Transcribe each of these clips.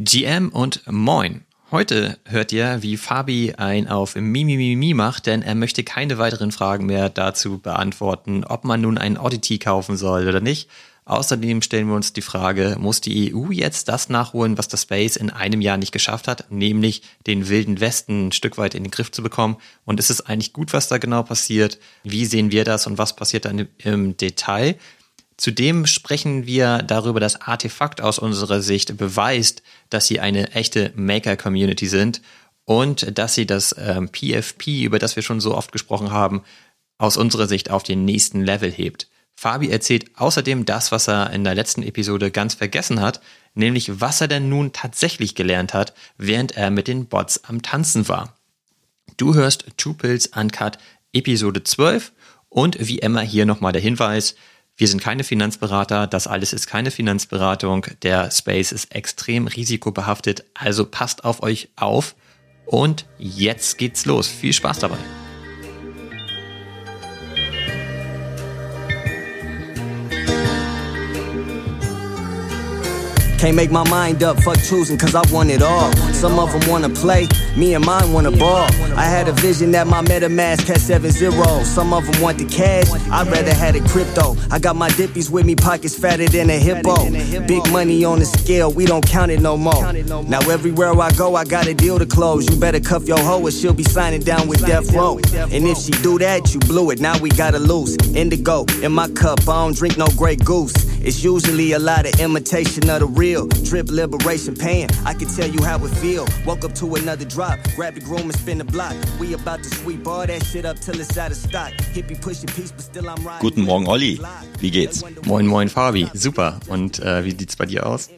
GM und Moin. Heute hört ihr, wie Fabi ein auf Mimimimi macht, denn er möchte keine weiteren Fragen mehr dazu beantworten, ob man nun ein Oddity kaufen soll oder nicht. Außerdem stellen wir uns die Frage, muss die EU jetzt das nachholen, was das Space in einem Jahr nicht geschafft hat, nämlich den wilden Westen ein Stück weit in den Griff zu bekommen? Und ist es eigentlich gut, was da genau passiert? Wie sehen wir das und was passiert dann im Detail? Zudem sprechen wir darüber, dass Artefakt aus unserer Sicht beweist, dass sie eine echte Maker-Community sind und dass sie das ähm, PFP, über das wir schon so oft gesprochen haben, aus unserer Sicht auf den nächsten Level hebt. Fabi erzählt außerdem das, was er in der letzten Episode ganz vergessen hat, nämlich was er denn nun tatsächlich gelernt hat, während er mit den Bots am Tanzen war. Du hörst Two Pills Uncut Episode 12 und wie immer hier nochmal der Hinweis, wir sind keine Finanzberater, das alles ist keine Finanzberatung. Der Space ist extrem risikobehaftet, also passt auf euch auf. Und jetzt geht's los. Viel Spaß dabei. Can't make my mind up, fuck choosing, cause I want it all. Some of them wanna play, me and mine wanna ball. I had a vision that my MetaMask had seven zeros. Some of them want the cash, I'd rather had it crypto. I got my dippies with me, pockets fatter than a hippo. Big money on the scale, we don't count it no more. Now everywhere I go, I got a deal to close. You better cuff your hoe or she'll be signing down with Death Row. And if she do that, you blew it, now we gotta lose. Indigo in my cup, I don't drink no Grey Goose. It's usually a lot of imitation of the real. Drip liberation pain. I can tell you how it feel. Woke up to another drop. Grab the groom and spin the block. We about to sweep all that shit up till it's out of stock. Hippie pushing peace, but still I'm riding. Guten Morgen, Olli. Wie geht's? Moin, moin, Fabi. Super. Und äh, wie sieht's bei dir aus?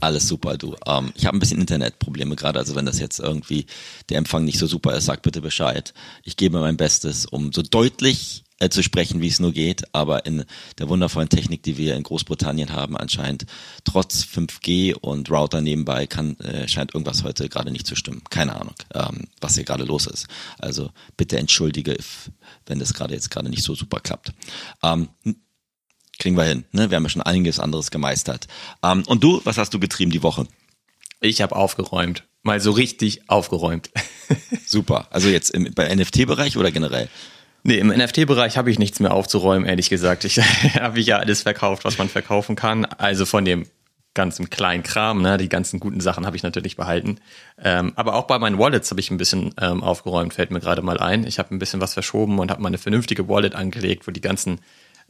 Alles super, du. Ähm, ich habe ein bisschen Internetprobleme gerade, also wenn das jetzt irgendwie der Empfang nicht so super ist, sag bitte Bescheid. Ich gebe mein Bestes, um so deutlich äh, zu sprechen, wie es nur geht, aber in der wundervollen Technik, die wir in Großbritannien haben, anscheinend trotz 5G und Router nebenbei kann äh, scheint irgendwas heute gerade nicht zu stimmen. Keine Ahnung, ähm, was hier gerade los ist. Also bitte entschuldige, if, wenn das gerade jetzt gerade nicht so super klappt. Ähm, kriegen wir hin. Ne? Wir haben ja schon einiges anderes gemeistert. Ähm, und du, was hast du getrieben die Woche? Ich habe aufgeräumt. Mal so richtig aufgeräumt. Super. Also jetzt im, beim NFT-Bereich oder generell? Nee, im NFT-Bereich habe ich nichts mehr aufzuräumen, ehrlich gesagt. Ich habe ich ja alles verkauft, was man verkaufen kann. Also von dem ganzen kleinen Kram, ne? die ganzen guten Sachen habe ich natürlich behalten. Ähm, aber auch bei meinen Wallets habe ich ein bisschen ähm, aufgeräumt, fällt mir gerade mal ein. Ich habe ein bisschen was verschoben und habe mal eine vernünftige Wallet angelegt, wo die ganzen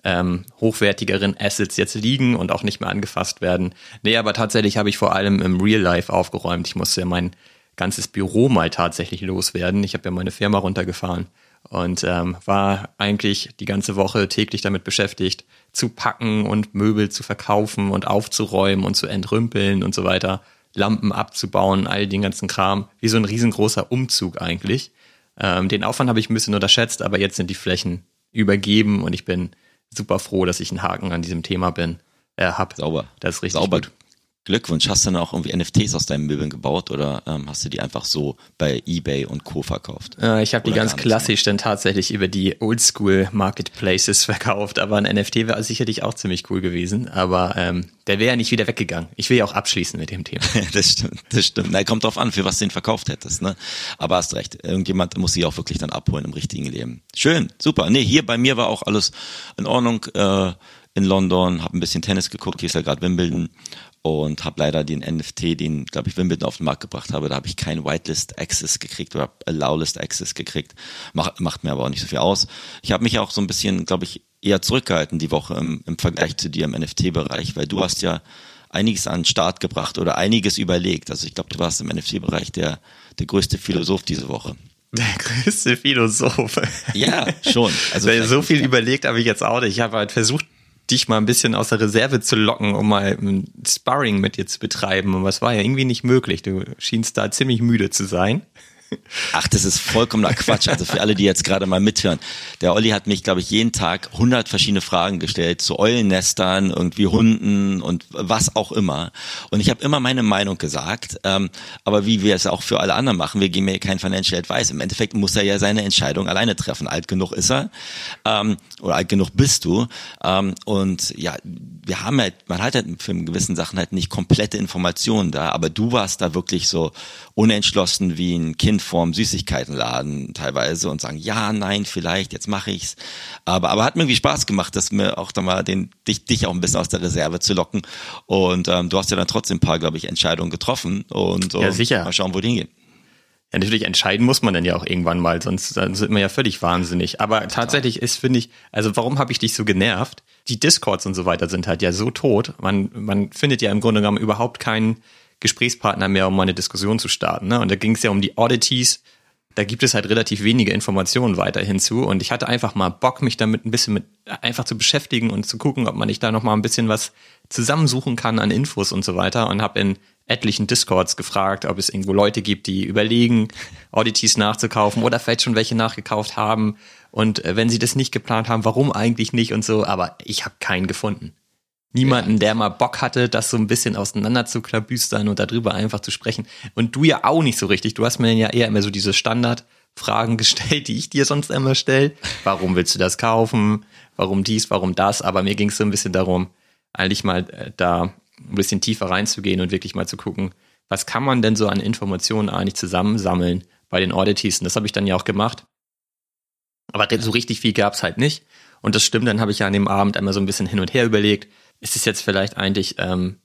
ähm, hochwertigeren Assets jetzt liegen und auch nicht mehr angefasst werden. Nee, aber tatsächlich habe ich vor allem im Real Life aufgeräumt. Ich musste ja mein ganzes Büro mal tatsächlich loswerden. Ich habe ja meine Firma runtergefahren und ähm, war eigentlich die ganze Woche täglich damit beschäftigt, zu packen und Möbel zu verkaufen und aufzuräumen und zu entrümpeln und so weiter, Lampen abzubauen, all den ganzen Kram, wie so ein riesengroßer Umzug eigentlich. Ähm, den Aufwand habe ich ein bisschen unterschätzt, aber jetzt sind die Flächen übergeben und ich bin super froh, dass ich einen Haken an diesem Thema bin, äh, hab. Sauber. Das ist richtig Sauber. gut. Glückwunsch. Hast du dann auch irgendwie NFTs aus deinen Möbeln gebaut oder ähm, hast du die einfach so bei eBay und Co. verkauft? Äh, ich habe die ganz klassisch dann tatsächlich über die Oldschool Marketplaces verkauft, aber ein NFT wäre sicherlich auch ziemlich cool gewesen, aber ähm, der wäre ja nicht wieder weggegangen. Ich will ja auch abschließen mit dem Thema. das stimmt, das stimmt. Na, kommt drauf an, für was du den verkauft hättest, ne? Aber hast recht. Irgendjemand muss sie auch wirklich dann abholen im richtigen Leben. Schön, super. Nee, hier bei mir war auch alles in Ordnung. Äh, in London, habe ein bisschen Tennis geguckt, hier ist ja gerade Wimbledon und habe leider den NFT, den glaube ich Wimbledon auf den Markt gebracht habe, da habe ich keinen Whitelist Access gekriegt oder Allowlist Access gekriegt. Macht, macht mir aber auch nicht so viel aus. Ich habe mich auch so ein bisschen, glaube ich, eher zurückgehalten die Woche im, im Vergleich zu dir im NFT-Bereich, weil du hast ja einiges an den Start gebracht oder einiges überlegt. Also ich glaube, du warst im NFT-Bereich der, der größte Philosoph diese Woche. Der größte Philosoph. Ja, schon. Also so viel überlegt habe ich jetzt auch nicht. Ich habe halt versucht, dich mal ein bisschen aus der Reserve zu locken, um mal ein Sparring mit dir zu betreiben. Und was war ja irgendwie nicht möglich. Du schienst da ziemlich müde zu sein. Ach, das ist vollkommener Quatsch. Also für alle, die jetzt gerade mal mithören. Der Olli hat mich, glaube ich, jeden Tag 100 verschiedene Fragen gestellt zu Eulennestern, irgendwie Hunden und was auch immer. Und ich habe immer meine Meinung gesagt. Ähm, aber wie wir es auch für alle anderen machen, wir geben mir kein Financial Advice. Im Endeffekt muss er ja seine Entscheidung alleine treffen. Alt genug ist er ähm, oder alt genug bist du. Ähm, und ja, wir haben halt, man hat halt für gewissen Sachen halt nicht komplette Informationen da. Aber du warst da wirklich so unentschlossen wie ein Kind vorm Süßigkeitenladen teilweise und sagen, ja, nein, vielleicht, jetzt mache ich's. Aber, aber hat mir irgendwie Spaß gemacht, dass mir auch da mal den, dich, dich auch ein bisschen aus der Reserve zu locken. Und ähm, du hast ja dann trotzdem ein paar, glaube ich, Entscheidungen getroffen und, und ja, sicher. mal schauen, wo die hingehen. Ja, natürlich entscheiden muss man dann ja auch irgendwann mal, sonst sind wir ja völlig wahnsinnig. Aber tatsächlich ist, finde ich, also warum habe ich dich so genervt? Die Discords und so weiter sind halt ja so tot. Man, man findet ja im Grunde genommen überhaupt keinen Gesprächspartner mehr, um eine Diskussion zu starten. Ne? Und da ging es ja um die Oddities. Da gibt es halt relativ wenige Informationen weiterhin zu. Und ich hatte einfach mal Bock, mich damit ein bisschen mit einfach zu beschäftigen und zu gucken, ob man nicht da noch mal ein bisschen was zusammensuchen kann an Infos und so weiter. Und habe in etlichen Discords gefragt, ob es irgendwo Leute gibt, die überlegen, Oddities nachzukaufen oder vielleicht schon welche nachgekauft haben. Und äh, wenn sie das nicht geplant haben, warum eigentlich nicht und so. Aber ich habe keinen gefunden niemanden, der mal Bock hatte, das so ein bisschen auseinander zu klabüstern und darüber einfach zu sprechen. Und du ja auch nicht so richtig. Du hast mir ja eher immer so diese Standardfragen gestellt, die ich dir sonst immer stelle. Warum willst du das kaufen? Warum dies? Warum das? Aber mir ging es so ein bisschen darum, eigentlich mal äh, da ein bisschen tiefer reinzugehen und wirklich mal zu gucken, was kann man denn so an Informationen eigentlich zusammensammeln bei den Oddities? Und das habe ich dann ja auch gemacht. Aber so richtig viel gab es halt nicht. Und das stimmt, dann habe ich ja an dem Abend einmal so ein bisschen hin und her überlegt, ist es jetzt vielleicht eigentlich ähm,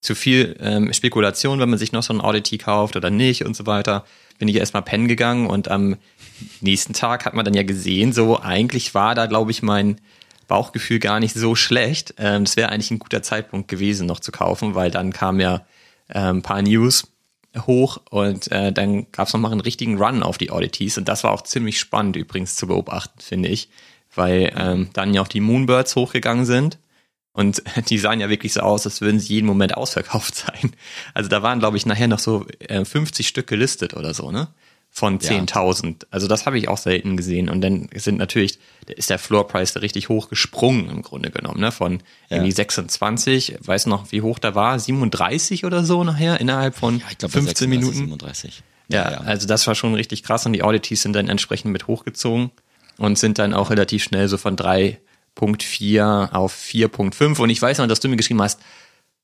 zu viel ähm, Spekulation, wenn man sich noch so ein Oddity kauft oder nicht und so weiter. Bin ich erstmal pennen gegangen und am nächsten Tag hat man dann ja gesehen, so eigentlich war da, glaube ich, mein Bauchgefühl gar nicht so schlecht. Ähm, das wäre eigentlich ein guter Zeitpunkt gewesen, noch zu kaufen, weil dann kam ja äh, ein paar News hoch und äh, dann gab es nochmal einen richtigen Run auf die Oddities und das war auch ziemlich spannend übrigens zu beobachten, finde ich, weil ähm, dann ja auch die Moonbirds hochgegangen sind und die sahen ja wirklich so aus, als würden sie jeden Moment ausverkauft sein. Also da waren, glaube ich, nachher noch so 50 äh, Stück gelistet oder so, ne? Von 10.000. Ja. Also das habe ich auch selten gesehen. Und dann sind natürlich, ist der Floorpreis da richtig hoch gesprungen im Grunde genommen, ne? Von irgendwie ja. 26, weiß noch, wie hoch da war, 37 oder so nachher, innerhalb von ja, glaub, 15 Minuten. 37. Ja, ja, also das war schon richtig krass und die Audities sind dann entsprechend mit hochgezogen und sind dann auch relativ schnell so von drei 4 auf 4.5 und ich weiß noch, dass du mir geschrieben hast,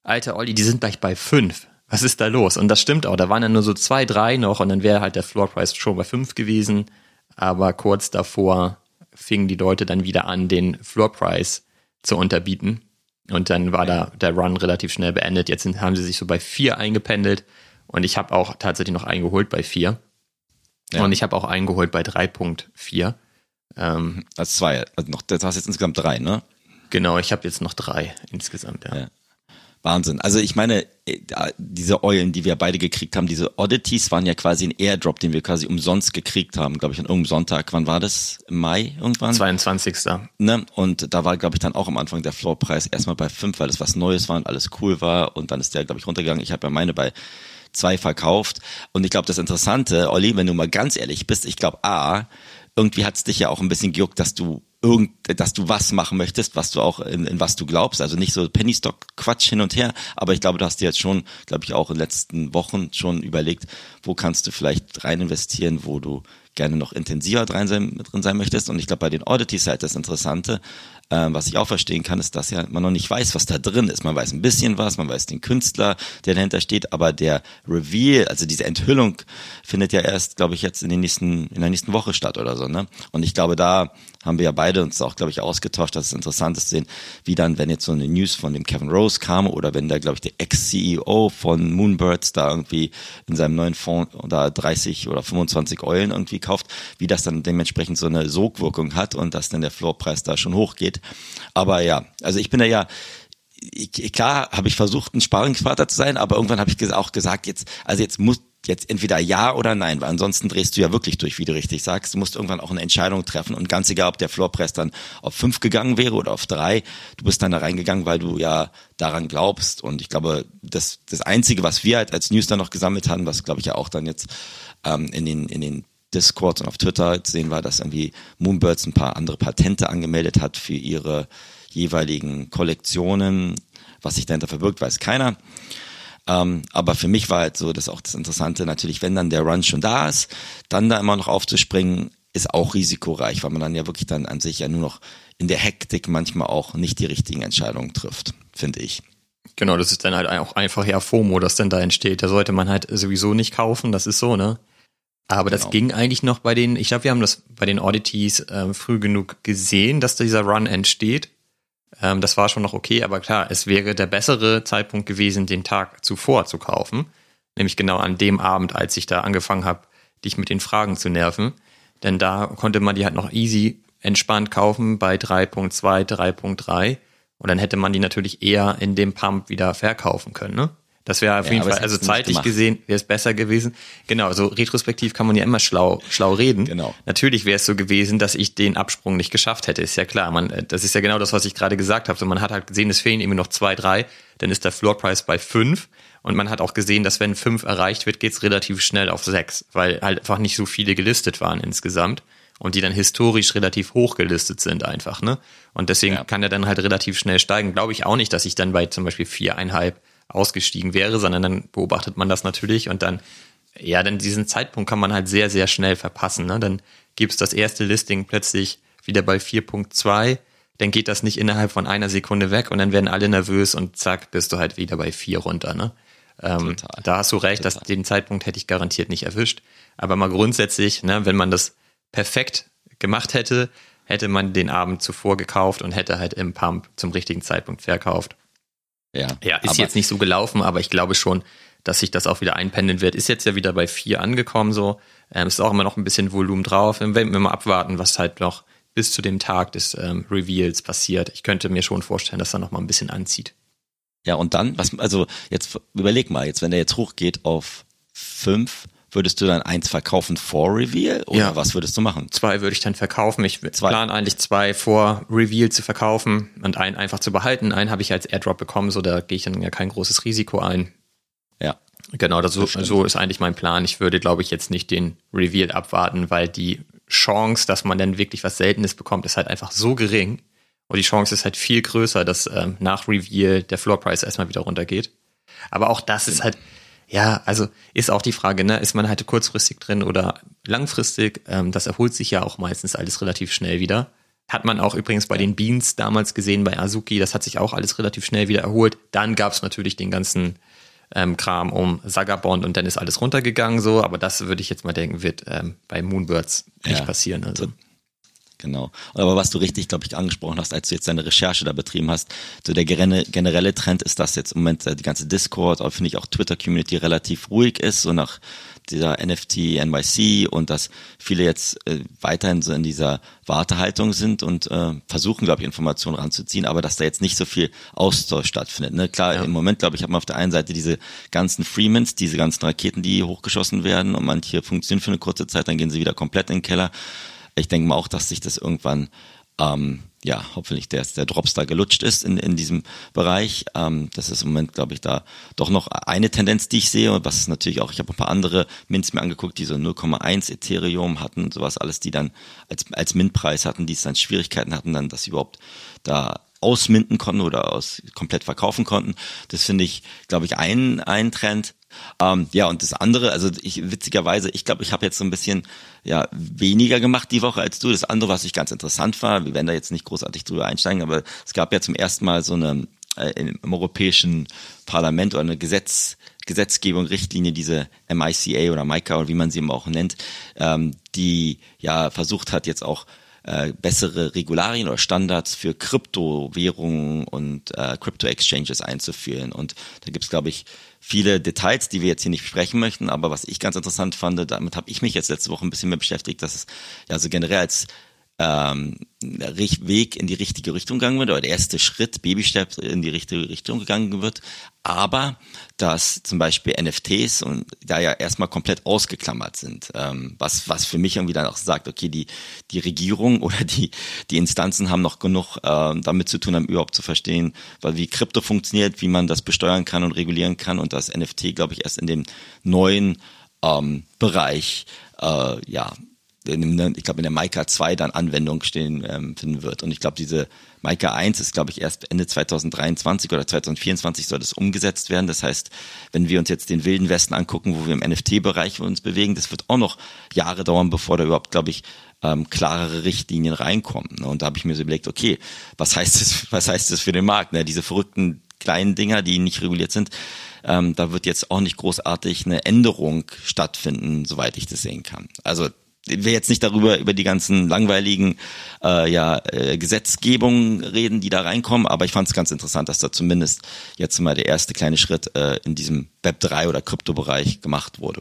alter Olli, die sind gleich bei 5. Was ist da los? Und das stimmt auch, da waren ja nur so zwei, drei noch und dann wäre halt der Floorpreis schon bei 5 gewesen, aber kurz davor fingen die Leute dann wieder an, den Floorpreis zu unterbieten und dann war da der Run relativ schnell beendet. Jetzt sind, haben sie sich so bei 4 eingependelt und ich habe auch tatsächlich noch eingeholt bei 4. Ja. Und ich habe auch eingeholt bei 3.4. Ähm, also zwei, also noch, du hast jetzt insgesamt drei, ne? Genau, ich habe jetzt noch drei insgesamt, ja. ja. Wahnsinn. Also ich meine, äh, diese Eulen, die wir beide gekriegt haben, diese Oddities waren ja quasi ein Airdrop, den wir quasi umsonst gekriegt haben, glaube ich, an irgendeinem Sonntag. Wann war das? Im Mai irgendwann? 22. Ne? Und da war, glaube ich, dann auch am Anfang der Floorpreis erstmal bei fünf, weil es was Neues war und alles cool war. Und dann ist der, glaube ich, runtergegangen. Ich habe ja meine bei zwei verkauft. Und ich glaube, das Interessante, Olli, wenn du mal ganz ehrlich bist, ich glaube, A, irgendwie hat es dich ja auch ein bisschen gejuckt, dass du irgend, dass du was machen möchtest, was du auch in, in was du glaubst. Also nicht so Penny Stock Quatsch hin und her, aber ich glaube, du hast dir jetzt schon, glaube ich, auch in den letzten Wochen schon überlegt, wo kannst du vielleicht rein investieren, wo du gerne noch intensiver drin sein, drin sein möchtest. Und ich glaube, bei den Oddities halt das Interessante, ähm, was ich auch verstehen kann, ist, dass ja man noch nicht weiß, was da drin ist. Man weiß ein bisschen was, man weiß den Künstler, der dahinter steht, aber der Reveal, also diese Enthüllung, findet ja erst, glaube ich, jetzt in den nächsten, in der nächsten Woche statt oder so. Ne? Und ich glaube, da haben wir ja beide uns auch, glaube ich, ausgetauscht, dass es interessant ist zu sehen, wie dann, wenn jetzt so eine News von dem Kevin Rose kam oder wenn da, glaube ich, der Ex-CEO von Moonbirds da irgendwie in seinem neuen Fonds da 30 oder 25 Eulen irgendwie kauft, wie das dann dementsprechend so eine Sogwirkung hat und dass dann der Floorpreis da schon hochgeht. Aber ja, also ich bin da ja, ich, klar habe ich versucht, ein Sparingsvater zu sein, aber irgendwann habe ich auch gesagt, jetzt, also jetzt muss, jetzt entweder ja oder nein, weil ansonsten drehst du ja wirklich durch, wie du richtig sagst. Du musst irgendwann auch eine Entscheidung treffen und ganz egal, ob der Floorpress dann auf fünf gegangen wäre oder auf drei, du bist dann da reingegangen, weil du ja daran glaubst. Und ich glaube, das, das Einzige, was wir halt als News dann noch gesammelt haben, was glaube ich ja auch dann jetzt ähm, in den, in den Discord und auf Twitter sehen wir, dass irgendwie Moonbirds ein paar andere Patente angemeldet hat für ihre jeweiligen Kollektionen. Was sich dahinter verbirgt, weiß keiner. Ähm, aber für mich war halt so, das auch das Interessante, natürlich, wenn dann der Run schon da ist, dann da immer noch aufzuspringen, ist auch risikoreich, weil man dann ja wirklich dann an sich ja nur noch in der Hektik manchmal auch nicht die richtigen Entscheidungen trifft, finde ich. Genau, das ist dann halt auch einfach ja FOMO, das dann da entsteht. Da sollte man halt sowieso nicht kaufen, das ist so, ne? Aber genau. das ging eigentlich noch bei den, ich glaube, wir haben das bei den Oddities äh, früh genug gesehen, dass dieser Run entsteht. Ähm, das war schon noch okay, aber klar, es wäre der bessere Zeitpunkt gewesen, den Tag zuvor zu kaufen. Nämlich genau an dem Abend, als ich da angefangen habe, dich mit den Fragen zu nerven. Denn da konnte man die halt noch easy entspannt kaufen bei 3.2, 3.3. Und dann hätte man die natürlich eher in dem Pump wieder verkaufen können, ne? Das wäre auf ja, jeden Fall, also zeitlich gesehen wäre es besser gewesen. Genau, so retrospektiv kann man ja immer schlau, schlau reden. Genau. Natürlich wäre es so gewesen, dass ich den Absprung nicht geschafft hätte, ist ja klar. Man, das ist ja genau das, was ich gerade gesagt habe. So, man hat halt gesehen, es fehlen irgendwie noch zwei, drei, dann ist der Floor Price bei fünf. Und man hat auch gesehen, dass wenn fünf erreicht wird, geht's relativ schnell auf sechs, weil halt einfach nicht so viele gelistet waren insgesamt und die dann historisch relativ hoch gelistet sind einfach, ne? Und deswegen ja. kann er dann halt relativ schnell steigen. Glaube ich auch nicht, dass ich dann bei zum Beispiel viereinhalb ausgestiegen wäre, sondern dann beobachtet man das natürlich und dann, ja, dann diesen Zeitpunkt kann man halt sehr, sehr schnell verpassen. Ne? Dann gibt's das erste Listing plötzlich wieder bei 4.2, dann geht das nicht innerhalb von einer Sekunde weg und dann werden alle nervös und zack, bist du halt wieder bei 4 runter. Ne? Ähm, da hast du recht, dass den Zeitpunkt hätte ich garantiert nicht erwischt. Aber mal grundsätzlich, ne, wenn man das perfekt gemacht hätte, hätte man den Abend zuvor gekauft und hätte halt im Pump zum richtigen Zeitpunkt verkauft. Ja, ja ist jetzt nicht so gelaufen, aber ich glaube schon, dass sich das auch wieder einpendeln wird. Ist jetzt ja wieder bei vier angekommen so. Ähm, ist auch immer noch ein bisschen Volumen drauf. Wir werden mal abwarten, was halt noch bis zu dem Tag des ähm, Reveals passiert. Ich könnte mir schon vorstellen, dass er noch mal ein bisschen anzieht. Ja, und dann, was, also jetzt überleg mal, jetzt wenn der jetzt hochgeht auf fünf, würdest du dann eins verkaufen vor Reveal oder ja. was würdest du machen? Zwei würde ich dann verkaufen. Ich plane eigentlich zwei vor Reveal zu verkaufen und einen einfach zu behalten. Einen habe ich als Airdrop bekommen, so da gehe ich dann ja kein großes Risiko ein. Ja. Genau, das so, so ist eigentlich mein Plan. Ich würde, glaube ich, jetzt nicht den Reveal abwarten, weil die Chance, dass man dann wirklich was Seltenes bekommt, ist halt einfach so gering. Und die Chance ist halt viel größer, dass ähm, nach Reveal der Floor Price erstmal wieder runtergeht. Aber auch das ist halt, ja, also ist auch die Frage, ne, ist man halt kurzfristig drin oder langfristig? Ähm, das erholt sich ja auch meistens alles relativ schnell wieder. Hat man auch übrigens bei den Beans damals gesehen, bei Azuki, das hat sich auch alles relativ schnell wieder erholt. Dann gab es natürlich den ganzen ähm, Kram um Sagabond und dann ist alles runtergegangen so, aber das würde ich jetzt mal denken, wird ähm, bei Moonbirds nicht ja. passieren. Also. Genau. Aber was du richtig, glaube ich, angesprochen hast, als du jetzt deine Recherche da betrieben hast, so der generelle Trend ist, dass jetzt im Moment äh, die ganze Discord, aber finde ich auch Twitter-Community relativ ruhig ist, so nach dieser NFT NYC und dass viele jetzt äh, weiterhin so in dieser Wartehaltung sind und äh, versuchen, glaube ich, Informationen ranzuziehen, aber dass da jetzt nicht so viel Austausch stattfindet. Ne? Klar, ja. im Moment, glaube ich, hat man auf der einen Seite diese ganzen Freemans, diese ganzen Raketen, die hochgeschossen werden und manche funktionieren für eine kurze Zeit, dann gehen sie wieder komplett in den Keller. Ich denke mal auch, dass sich das irgendwann ähm, ja, hoffentlich der, der Drops da gelutscht ist in, in diesem Bereich. Ähm, das ist im Moment, glaube ich, da doch noch eine Tendenz, die ich sehe. Und was natürlich auch, ich habe ein paar andere Mints mir angeguckt, die so 0,1 Ethereum hatten, sowas alles, die dann als, als Mintpreis hatten, die es dann Schwierigkeiten hatten, dann das überhaupt da ausminten konnten oder aus komplett verkaufen konnten. Das finde ich, glaube ich, ein, ein Trend. Ähm, ja, und das andere, also ich witzigerweise, ich glaube, ich habe jetzt so ein bisschen ja weniger gemacht die Woche als du. Das andere, was ich ganz interessant war, wir werden da jetzt nicht großartig drüber einsteigen, aber es gab ja zum ersten Mal so eine äh, im Europäischen Parlament oder eine Gesetz, Gesetzgebung, Richtlinie, diese MICA oder MICA oder wie man sie immer auch nennt, ähm, die ja versucht hat, jetzt auch äh, bessere Regularien oder Standards für Kryptowährungen und äh, Crypto-Exchanges einzuführen. Und da gibt's glaube ich, viele Details, die wir jetzt hier nicht besprechen möchten, aber was ich ganz interessant fand, damit habe ich mich jetzt letzte Woche ein bisschen mehr beschäftigt, dass es ja so generell als ähm, Weg in die richtige Richtung gegangen wird, oder der erste Schritt, Babystep in die richtige Richtung gegangen wird, aber dass zum Beispiel NFTs und da ja erstmal komplett ausgeklammert sind, ähm, was, was für mich irgendwie dann auch sagt, okay, die, die Regierung oder die, die Instanzen haben noch genug äh, damit zu tun, um überhaupt zu verstehen, weil wie Krypto funktioniert, wie man das besteuern kann und regulieren kann und das NFT, glaube ich, erst in dem neuen ähm, Bereich äh, ja ich glaube in der Maika 2 dann Anwendung stehen ähm, finden wird. Und ich glaube, diese Maika 1 ist, glaube ich, erst Ende 2023 oder 2024 soll das umgesetzt werden. Das heißt, wenn wir uns jetzt den wilden Westen angucken, wo wir im NFT-Bereich uns bewegen, das wird auch noch Jahre dauern, bevor da überhaupt, glaube ich, ähm, klarere Richtlinien reinkommen. Und da habe ich mir so überlegt, okay, was heißt das, was heißt das für den Markt? Ne? Diese verrückten kleinen Dinger, die nicht reguliert sind, ähm, da wird jetzt auch nicht großartig eine Änderung stattfinden, soweit ich das sehen kann. Also ich will jetzt nicht darüber über die ganzen langweiligen äh, ja, äh, Gesetzgebungen reden, die da reinkommen, aber ich fand es ganz interessant, dass da zumindest jetzt mal der erste kleine Schritt äh, in diesem Web 3 oder Kryptobereich gemacht wurde.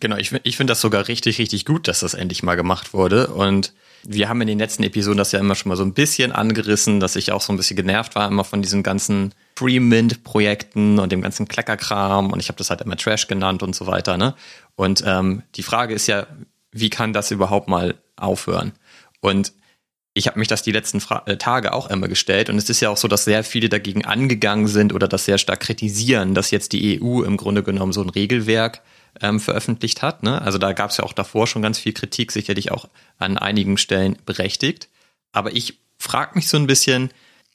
Genau, ich, ich finde das sogar richtig, richtig gut, dass das endlich mal gemacht wurde. Und wir haben in den letzten Episoden das ja immer schon mal so ein bisschen angerissen, dass ich auch so ein bisschen genervt war immer von diesen ganzen Free-Mint-Projekten und dem ganzen Kleckerkram und ich habe das halt immer Trash genannt und so weiter. Ne? Und ähm, die Frage ist ja, wie kann das überhaupt mal aufhören? Und ich habe mich das die letzten Fra äh, Tage auch immer gestellt und es ist ja auch so, dass sehr viele dagegen angegangen sind oder das sehr stark kritisieren, dass jetzt die EU im Grunde genommen so ein Regelwerk ähm, veröffentlicht hat. Ne? Also da gab es ja auch davor schon ganz viel Kritik, sicherlich auch an einigen Stellen berechtigt. Aber ich frage mich so ein bisschen,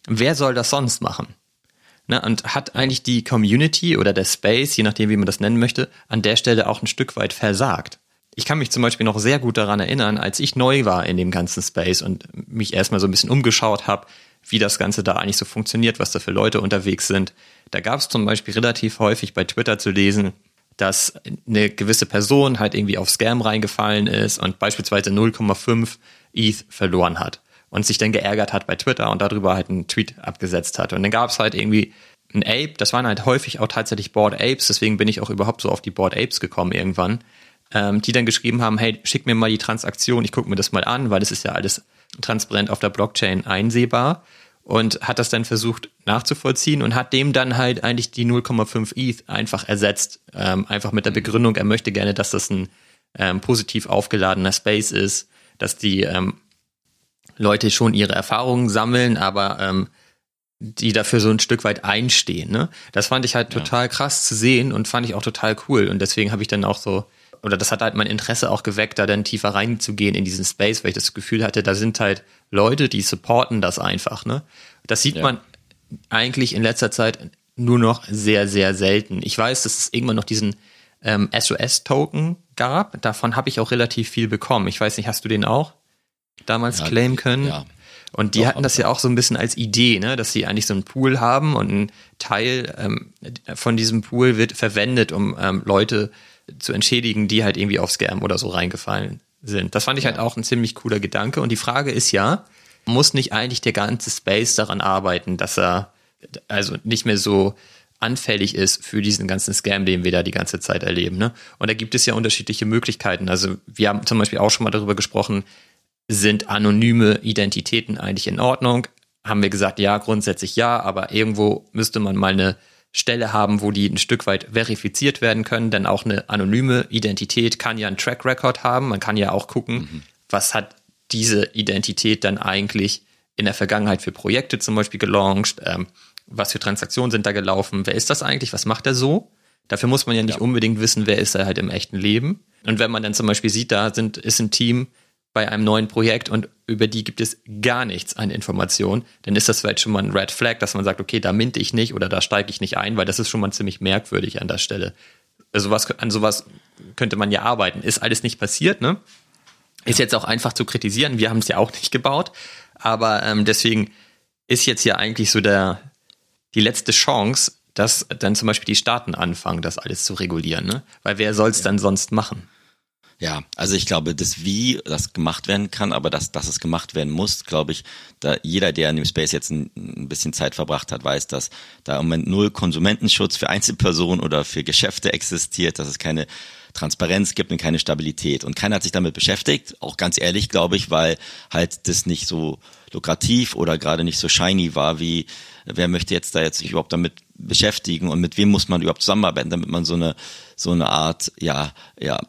wer soll das sonst machen? Ne? Und hat eigentlich die Community oder der Space, je nachdem wie man das nennen möchte, an der Stelle auch ein Stück weit versagt? Ich kann mich zum Beispiel noch sehr gut daran erinnern, als ich neu war in dem ganzen Space und mich erstmal so ein bisschen umgeschaut habe, wie das Ganze da eigentlich so funktioniert, was da für Leute unterwegs sind. Da gab es zum Beispiel relativ häufig bei Twitter zu lesen, dass eine gewisse Person halt irgendwie auf Scam reingefallen ist und beispielsweise 0,5 ETH verloren hat und sich dann geärgert hat bei Twitter und darüber halt einen Tweet abgesetzt hat. Und dann gab es halt irgendwie ein Ape, das waren halt häufig auch tatsächlich Board Apes, deswegen bin ich auch überhaupt so auf die Board Apes gekommen irgendwann, ähm, die dann geschrieben haben, hey, schick mir mal die Transaktion, ich gucke mir das mal an, weil es ist ja alles transparent auf der Blockchain einsehbar und hat das dann versucht nachzuvollziehen und hat dem dann halt eigentlich die 0,5 ETH einfach ersetzt, ähm, einfach mit der Begründung, er möchte gerne, dass das ein ähm, positiv aufgeladener Space ist, dass die ähm, Leute schon ihre Erfahrungen sammeln, aber ähm, die dafür so ein Stück weit einstehen. Ne? Das fand ich halt total krass zu sehen und fand ich auch total cool und deswegen habe ich dann auch so oder das hat halt mein Interesse auch geweckt, da dann tiefer reinzugehen in diesen Space, weil ich das Gefühl hatte, da sind halt Leute, die supporten das einfach, ne? Das sieht ja. man eigentlich in letzter Zeit nur noch sehr, sehr selten. Ich weiß, dass es irgendwann noch diesen ähm, SOS-Token gab. Davon habe ich auch relativ viel bekommen. Ich weiß nicht, hast du den auch damals ja, claimen können? Ja. Und die Doch, hatten das ja auch so ein bisschen als Idee, ne, dass sie eigentlich so einen Pool haben und ein Teil ähm, von diesem Pool wird verwendet, um ähm, Leute zu entschädigen, die halt irgendwie auf Scam oder so reingefallen sind. Das fand ich halt auch ein ziemlich cooler Gedanke. Und die Frage ist ja, muss nicht eigentlich der ganze Space daran arbeiten, dass er also nicht mehr so anfällig ist für diesen ganzen Scam, den wir da die ganze Zeit erleben. Ne? Und da gibt es ja unterschiedliche Möglichkeiten. Also wir haben zum Beispiel auch schon mal darüber gesprochen, sind anonyme Identitäten eigentlich in Ordnung? Haben wir gesagt, ja, grundsätzlich ja, aber irgendwo müsste man mal eine Stelle haben, wo die ein Stück weit verifiziert werden können, denn auch eine anonyme Identität kann ja einen Track Record haben. Man kann ja auch gucken, mhm. was hat diese Identität dann eigentlich in der Vergangenheit für Projekte zum Beispiel gelauncht, ähm, was für Transaktionen sind da gelaufen, wer ist das eigentlich, was macht er so? Dafür muss man ja nicht ja. unbedingt wissen, wer ist er halt im echten Leben. Und wenn man dann zum Beispiel sieht, da sind, ist ein Team, bei einem neuen Projekt und über die gibt es gar nichts an Informationen, dann ist das vielleicht schon mal ein Red Flag, dass man sagt, okay, da minte ich nicht oder da steige ich nicht ein, weil das ist schon mal ziemlich merkwürdig an der Stelle. Also was, an sowas könnte man ja arbeiten. Ist alles nicht passiert, ne? Ist jetzt auch einfach zu kritisieren. Wir haben es ja auch nicht gebaut. Aber ähm, deswegen ist jetzt ja eigentlich so der, die letzte Chance, dass dann zum Beispiel die Staaten anfangen, das alles zu regulieren. Ne? Weil wer soll es ja. dann sonst machen? Ja, also ich glaube, das Wie das gemacht werden kann, aber dass, dass es gemacht werden muss, glaube ich, da jeder, der in dem Space jetzt ein, ein bisschen Zeit verbracht hat, weiß, dass da im Moment null Konsumentenschutz für Einzelpersonen oder für Geschäfte existiert, dass es keine Transparenz gibt und keine Stabilität. Und keiner hat sich damit beschäftigt, auch ganz ehrlich, glaube ich, weil halt das nicht so lukrativ oder gerade nicht so shiny war, wie wer möchte jetzt da jetzt sich überhaupt damit beschäftigen und mit wem muss man überhaupt zusammenarbeiten, damit man so eine so eine Art ja ja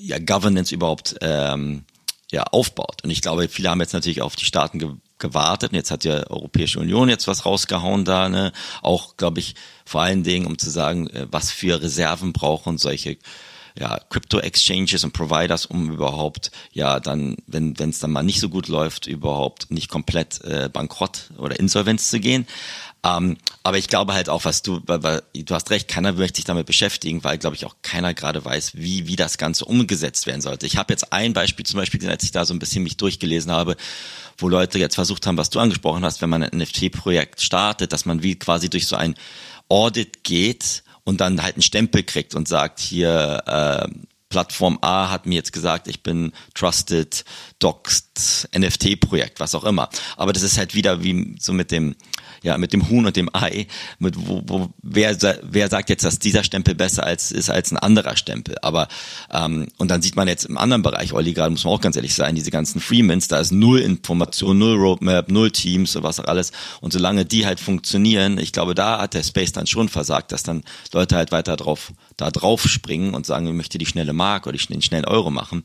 ja Governance überhaupt ähm, ja aufbaut. Und ich glaube, viele haben jetzt natürlich auf die Staaten ge gewartet. Und jetzt hat die Europäische Union jetzt was rausgehauen da, ne? Auch, glaube ich, vor allen Dingen, um zu sagen, äh, was für Reserven brauchen solche ja, Crypto-Exchanges und Providers, um überhaupt, ja, dann, wenn es dann mal nicht so gut läuft, überhaupt nicht komplett äh, bankrott oder Insolvenz zu gehen. Ähm, aber ich glaube halt auch, was du, weil, du hast recht, keiner möchte sich damit beschäftigen, weil, glaube ich, auch keiner gerade weiß, wie, wie das Ganze umgesetzt werden sollte. Ich habe jetzt ein Beispiel, zum Beispiel, als ich da so ein bisschen mich durchgelesen habe, wo Leute jetzt versucht haben, was du angesprochen hast, wenn man ein NFT-Projekt startet, dass man wie quasi durch so ein Audit geht und dann halt einen Stempel kriegt und sagt, hier, äh, Plattform A hat mir jetzt gesagt, ich bin Trusted Doxed NFT Projekt, was auch immer. Aber das ist halt wieder wie so mit dem ja, mit dem Huhn und dem Ei, mit wo, wo wer, wer sagt jetzt, dass dieser Stempel besser als ist als ein anderer Stempel. Aber ähm, und dann sieht man jetzt im anderen Bereich, Olli, gerade muss man auch ganz ehrlich sein, diese ganzen Freemans, da ist null Information, null Roadmap, null Teams und was auch alles. Und solange die halt funktionieren, ich glaube, da hat der Space dann schon versagt, dass dann Leute halt weiter drauf da drauf springen und sagen, ich möchte die schnelle Mark oder den schnellen Euro machen.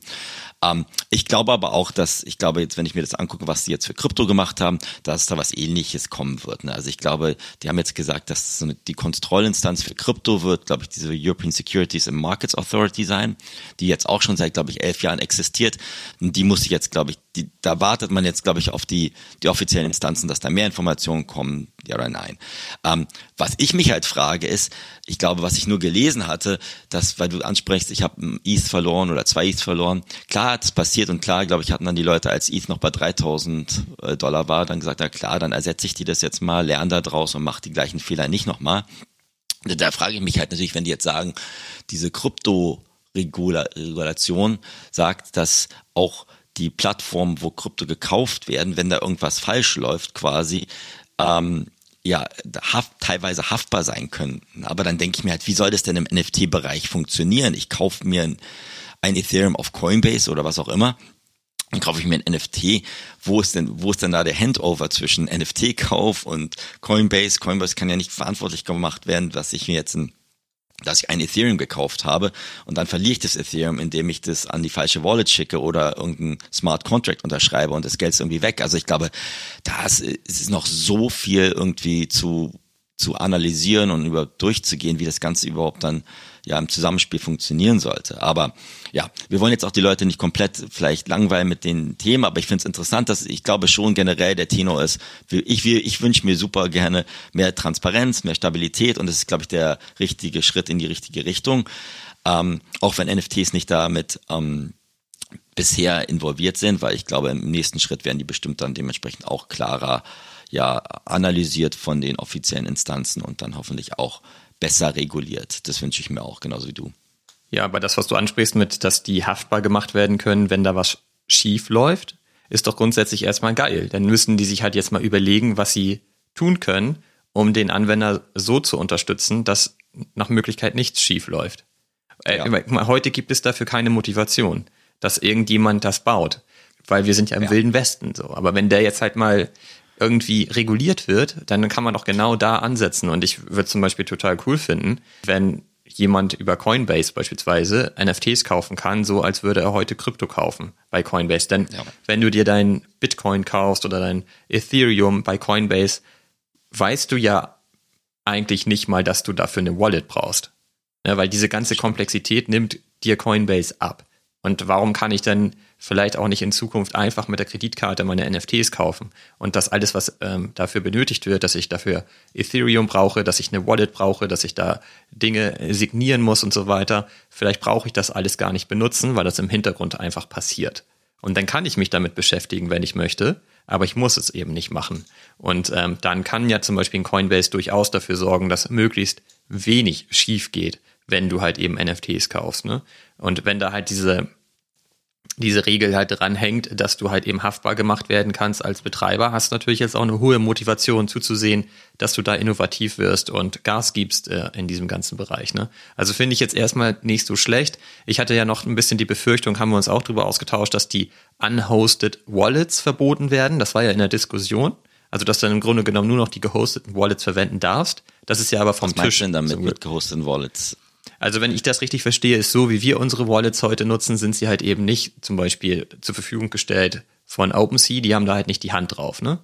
Ähm, ich glaube aber auch, dass, ich glaube jetzt, wenn ich mir das angucke, was die jetzt für Krypto gemacht haben, dass da was ähnliches kommen wird. Ne? Also ich glaube, die haben jetzt gesagt, dass so eine, die Kontrollinstanz für Krypto wird, glaube ich, diese European Securities and Markets Authority sein, die jetzt auch schon seit, glaube ich, elf Jahren existiert. Und die muss jetzt, glaube ich, die, da wartet man jetzt, glaube ich, auf die, die offiziellen Instanzen, dass da mehr Informationen kommen, ja oder nein. Ähm, was ich mich halt frage ist, ich glaube, was ich nur gelesen hatte, dass, weil du ansprichst, ich habe ein ETH verloren oder zwei ETH verloren. Klar hat es passiert und klar, glaube ich, hatten dann die Leute, als ETH noch bei 3000 äh, Dollar war, dann gesagt, ja klar, dann ersetze ich die das jetzt mal, lerne da draus und mache die gleichen Fehler nicht nochmal. Da frage ich mich halt natürlich, wenn die jetzt sagen, diese Krypto-Regulation sagt, dass auch die Plattformen, wo Krypto gekauft werden, wenn da irgendwas falsch läuft, quasi, ähm, ja, haft, teilweise haftbar sein können. Aber dann denke ich mir halt, wie soll das denn im NFT-Bereich funktionieren? Ich kaufe mir ein, ein Ethereum auf Coinbase oder was auch immer dann kaufe ich mir ein NFT. Wo ist denn, wo ist denn da der Handover zwischen NFT-Kauf und Coinbase? Coinbase kann ja nicht verantwortlich gemacht werden, dass ich mir jetzt ein dass ich ein Ethereum gekauft habe und dann verliere ich das Ethereum, indem ich das an die falsche Wallet schicke oder irgendeinen Smart Contract unterschreibe und das Geld ist irgendwie weg. Also ich glaube, da ist noch so viel irgendwie zu, zu analysieren und über durchzugehen, wie das Ganze überhaupt dann ja im Zusammenspiel funktionieren sollte. Aber ja, wir wollen jetzt auch die Leute nicht komplett vielleicht langweilen mit den Themen, aber ich finde es interessant, dass ich glaube schon generell der Tenor ist, ich, ich wünsche mir super gerne mehr Transparenz, mehr Stabilität und das ist, glaube ich, der richtige Schritt in die richtige Richtung. Ähm, auch wenn NFTs nicht damit ähm, bisher involviert sind, weil ich glaube, im nächsten Schritt werden die bestimmt dann dementsprechend auch klarer ja analysiert von den offiziellen Instanzen und dann hoffentlich auch besser reguliert. Das wünsche ich mir auch, genauso wie du. Ja, aber das, was du ansprichst mit, dass die haftbar gemacht werden können, wenn da was schief läuft, ist doch grundsätzlich erstmal geil. Dann müssen die sich halt jetzt mal überlegen, was sie tun können, um den Anwender so zu unterstützen, dass nach Möglichkeit nichts schief läuft. Äh, ja. Heute gibt es dafür keine Motivation, dass irgendjemand das baut, weil wir sind ja im ja. wilden Westen so. Aber wenn der jetzt halt mal irgendwie reguliert wird, dann kann man doch genau da ansetzen. Und ich würde zum Beispiel total cool finden, wenn jemand über Coinbase beispielsweise NFTs kaufen kann, so als würde er heute Krypto kaufen bei Coinbase. Denn ja. wenn du dir dein Bitcoin kaufst oder dein Ethereum bei Coinbase, weißt du ja eigentlich nicht mal, dass du dafür eine Wallet brauchst. Ja, weil diese ganze Komplexität nimmt dir Coinbase ab. Und warum kann ich denn vielleicht auch nicht in Zukunft einfach mit der Kreditkarte meine NFTs kaufen und das alles, was ähm, dafür benötigt wird, dass ich dafür Ethereum brauche, dass ich eine Wallet brauche, dass ich da Dinge signieren muss und so weiter, vielleicht brauche ich das alles gar nicht benutzen, weil das im Hintergrund einfach passiert. Und dann kann ich mich damit beschäftigen, wenn ich möchte, aber ich muss es eben nicht machen. Und ähm, dann kann ja zum Beispiel ein Coinbase durchaus dafür sorgen, dass möglichst wenig schief geht, wenn du halt eben NFTs kaufst. Ne? Und wenn da halt diese diese Regel halt dran hängt, dass du halt eben haftbar gemacht werden kannst als Betreiber, hast natürlich jetzt auch eine hohe Motivation zuzusehen, dass du da innovativ wirst und Gas gibst äh, in diesem ganzen Bereich. Ne? Also finde ich jetzt erstmal nicht so schlecht. Ich hatte ja noch ein bisschen die Befürchtung, haben wir uns auch darüber ausgetauscht, dass die unhosted Wallets verboten werden. Das war ja in der Diskussion. Also dass du dann im Grunde genommen nur noch die gehosteten Wallets verwenden darfst. Das ist ja aber vom Was Tisch. denn damit mit gehosteten Wallets? Also wenn ich das richtig verstehe, ist so, wie wir unsere Wallets heute nutzen, sind sie halt eben nicht zum Beispiel zur Verfügung gestellt von OpenSea, die haben da halt nicht die Hand drauf, ne?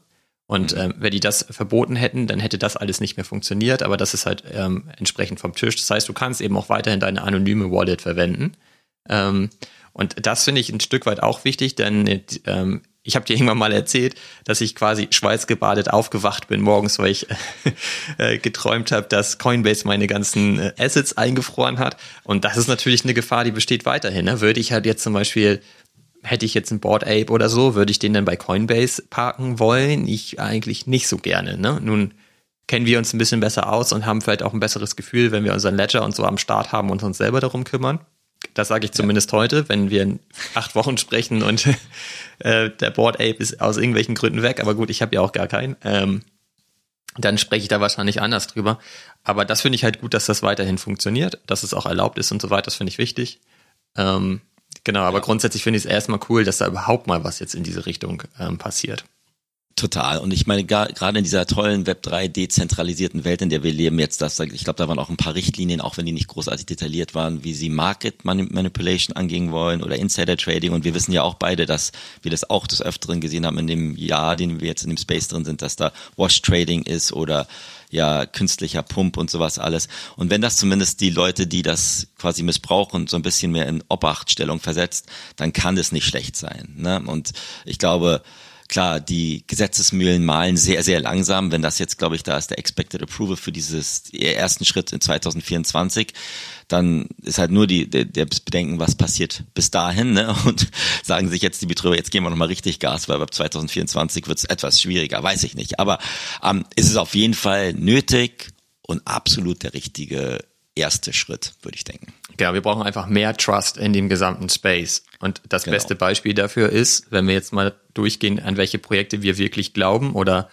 Und ähm, wenn die das verboten hätten, dann hätte das alles nicht mehr funktioniert, aber das ist halt ähm, entsprechend vom Tisch. Das heißt, du kannst eben auch weiterhin deine anonyme Wallet verwenden. Ähm, und das finde ich ein Stück weit auch wichtig, denn ähm, ich habe dir irgendwann mal erzählt, dass ich quasi schweißgebadet aufgewacht bin morgens, weil ich äh, geträumt habe, dass Coinbase meine ganzen äh, Assets eingefroren hat. Und das ist natürlich eine Gefahr, die besteht weiterhin. Ne? Würde ich halt jetzt zum Beispiel, hätte ich jetzt einen Board Ape oder so, würde ich den dann bei Coinbase parken wollen? Ich eigentlich nicht so gerne. Ne? Nun kennen wir uns ein bisschen besser aus und haben vielleicht auch ein besseres Gefühl, wenn wir unseren Ledger und so am Start haben und uns selber darum kümmern. Das sage ich zumindest ja. heute, wenn wir in acht Wochen sprechen und äh, der Board Ape ist aus irgendwelchen Gründen weg. Aber gut, ich habe ja auch gar keinen. Ähm, dann spreche ich da wahrscheinlich anders drüber. Aber das finde ich halt gut, dass das weiterhin funktioniert, dass es auch erlaubt ist und so weiter. Das finde ich wichtig. Ähm, genau, aber grundsätzlich finde ich es erstmal cool, dass da überhaupt mal was jetzt in diese Richtung ähm, passiert. Total. Und ich meine, gerade in dieser tollen Web3 dezentralisierten Welt, in der wir leben jetzt, das, ich glaube, da waren auch ein paar Richtlinien, auch wenn die nicht großartig detailliert waren, wie sie Market Manipulation angehen wollen oder Insider Trading. Und wir wissen ja auch beide, dass wir das auch des Öfteren gesehen haben in dem Jahr, den wir jetzt in dem Space drin sind, dass da Wash Trading ist oder ja, künstlicher Pump und sowas alles. Und wenn das zumindest die Leute, die das quasi missbrauchen, so ein bisschen mehr in Obachtstellung versetzt, dann kann das nicht schlecht sein. Ne? Und ich glaube, klar, die Gesetzesmühlen malen sehr, sehr langsam. Wenn das jetzt, glaube ich, da ist der Expected Approval für dieses ersten Schritt in 2024, dann ist halt nur die, der, der Bedenken, was passiert bis dahin. Ne? Und sagen sich jetzt die Betrüger, jetzt gehen wir nochmal richtig Gas, weil ab 2024 wird es etwas schwieriger, weiß ich nicht. Aber ähm, ist es auf jeden Fall nötig und absolut der richtige erste Schritt, würde ich denken. Ja, wir brauchen einfach mehr Trust in dem gesamten Space. Und das genau. beste Beispiel dafür ist, wenn wir jetzt mal durchgehen, an welche Projekte wir wirklich glauben oder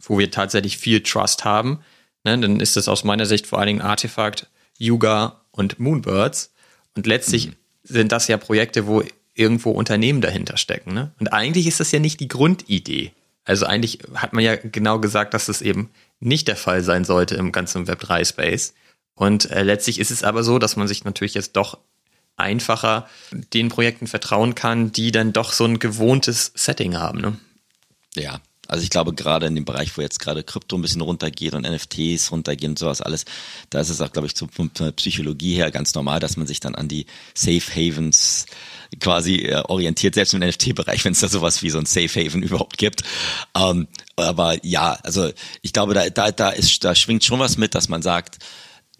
wo wir tatsächlich viel Trust haben, ne, dann ist das aus meiner Sicht vor allen Dingen Artefakt, Yuga und Moonbirds. Und letztlich mhm. sind das ja Projekte, wo irgendwo Unternehmen dahinter stecken. Ne? Und eigentlich ist das ja nicht die Grundidee. Also eigentlich hat man ja genau gesagt, dass das eben nicht der Fall sein sollte im ganzen Web3-Space. Und äh, letztlich ist es aber so, dass man sich natürlich jetzt doch einfacher den Projekten vertrauen kann, die dann doch so ein gewohntes Setting haben. Ne? Ja, also ich glaube, gerade in dem Bereich, wo jetzt gerade Krypto ein bisschen runtergeht und NFTs runtergehen und sowas alles, da ist es auch, glaube ich, von der Psychologie her ganz normal, dass man sich dann an die Safe Havens quasi äh, orientiert, selbst im NFT-Bereich, wenn es da sowas wie so ein Safe Haven überhaupt gibt. Ähm, aber ja, also ich glaube, da, da, da ist, da schwingt schon was mit, dass man sagt,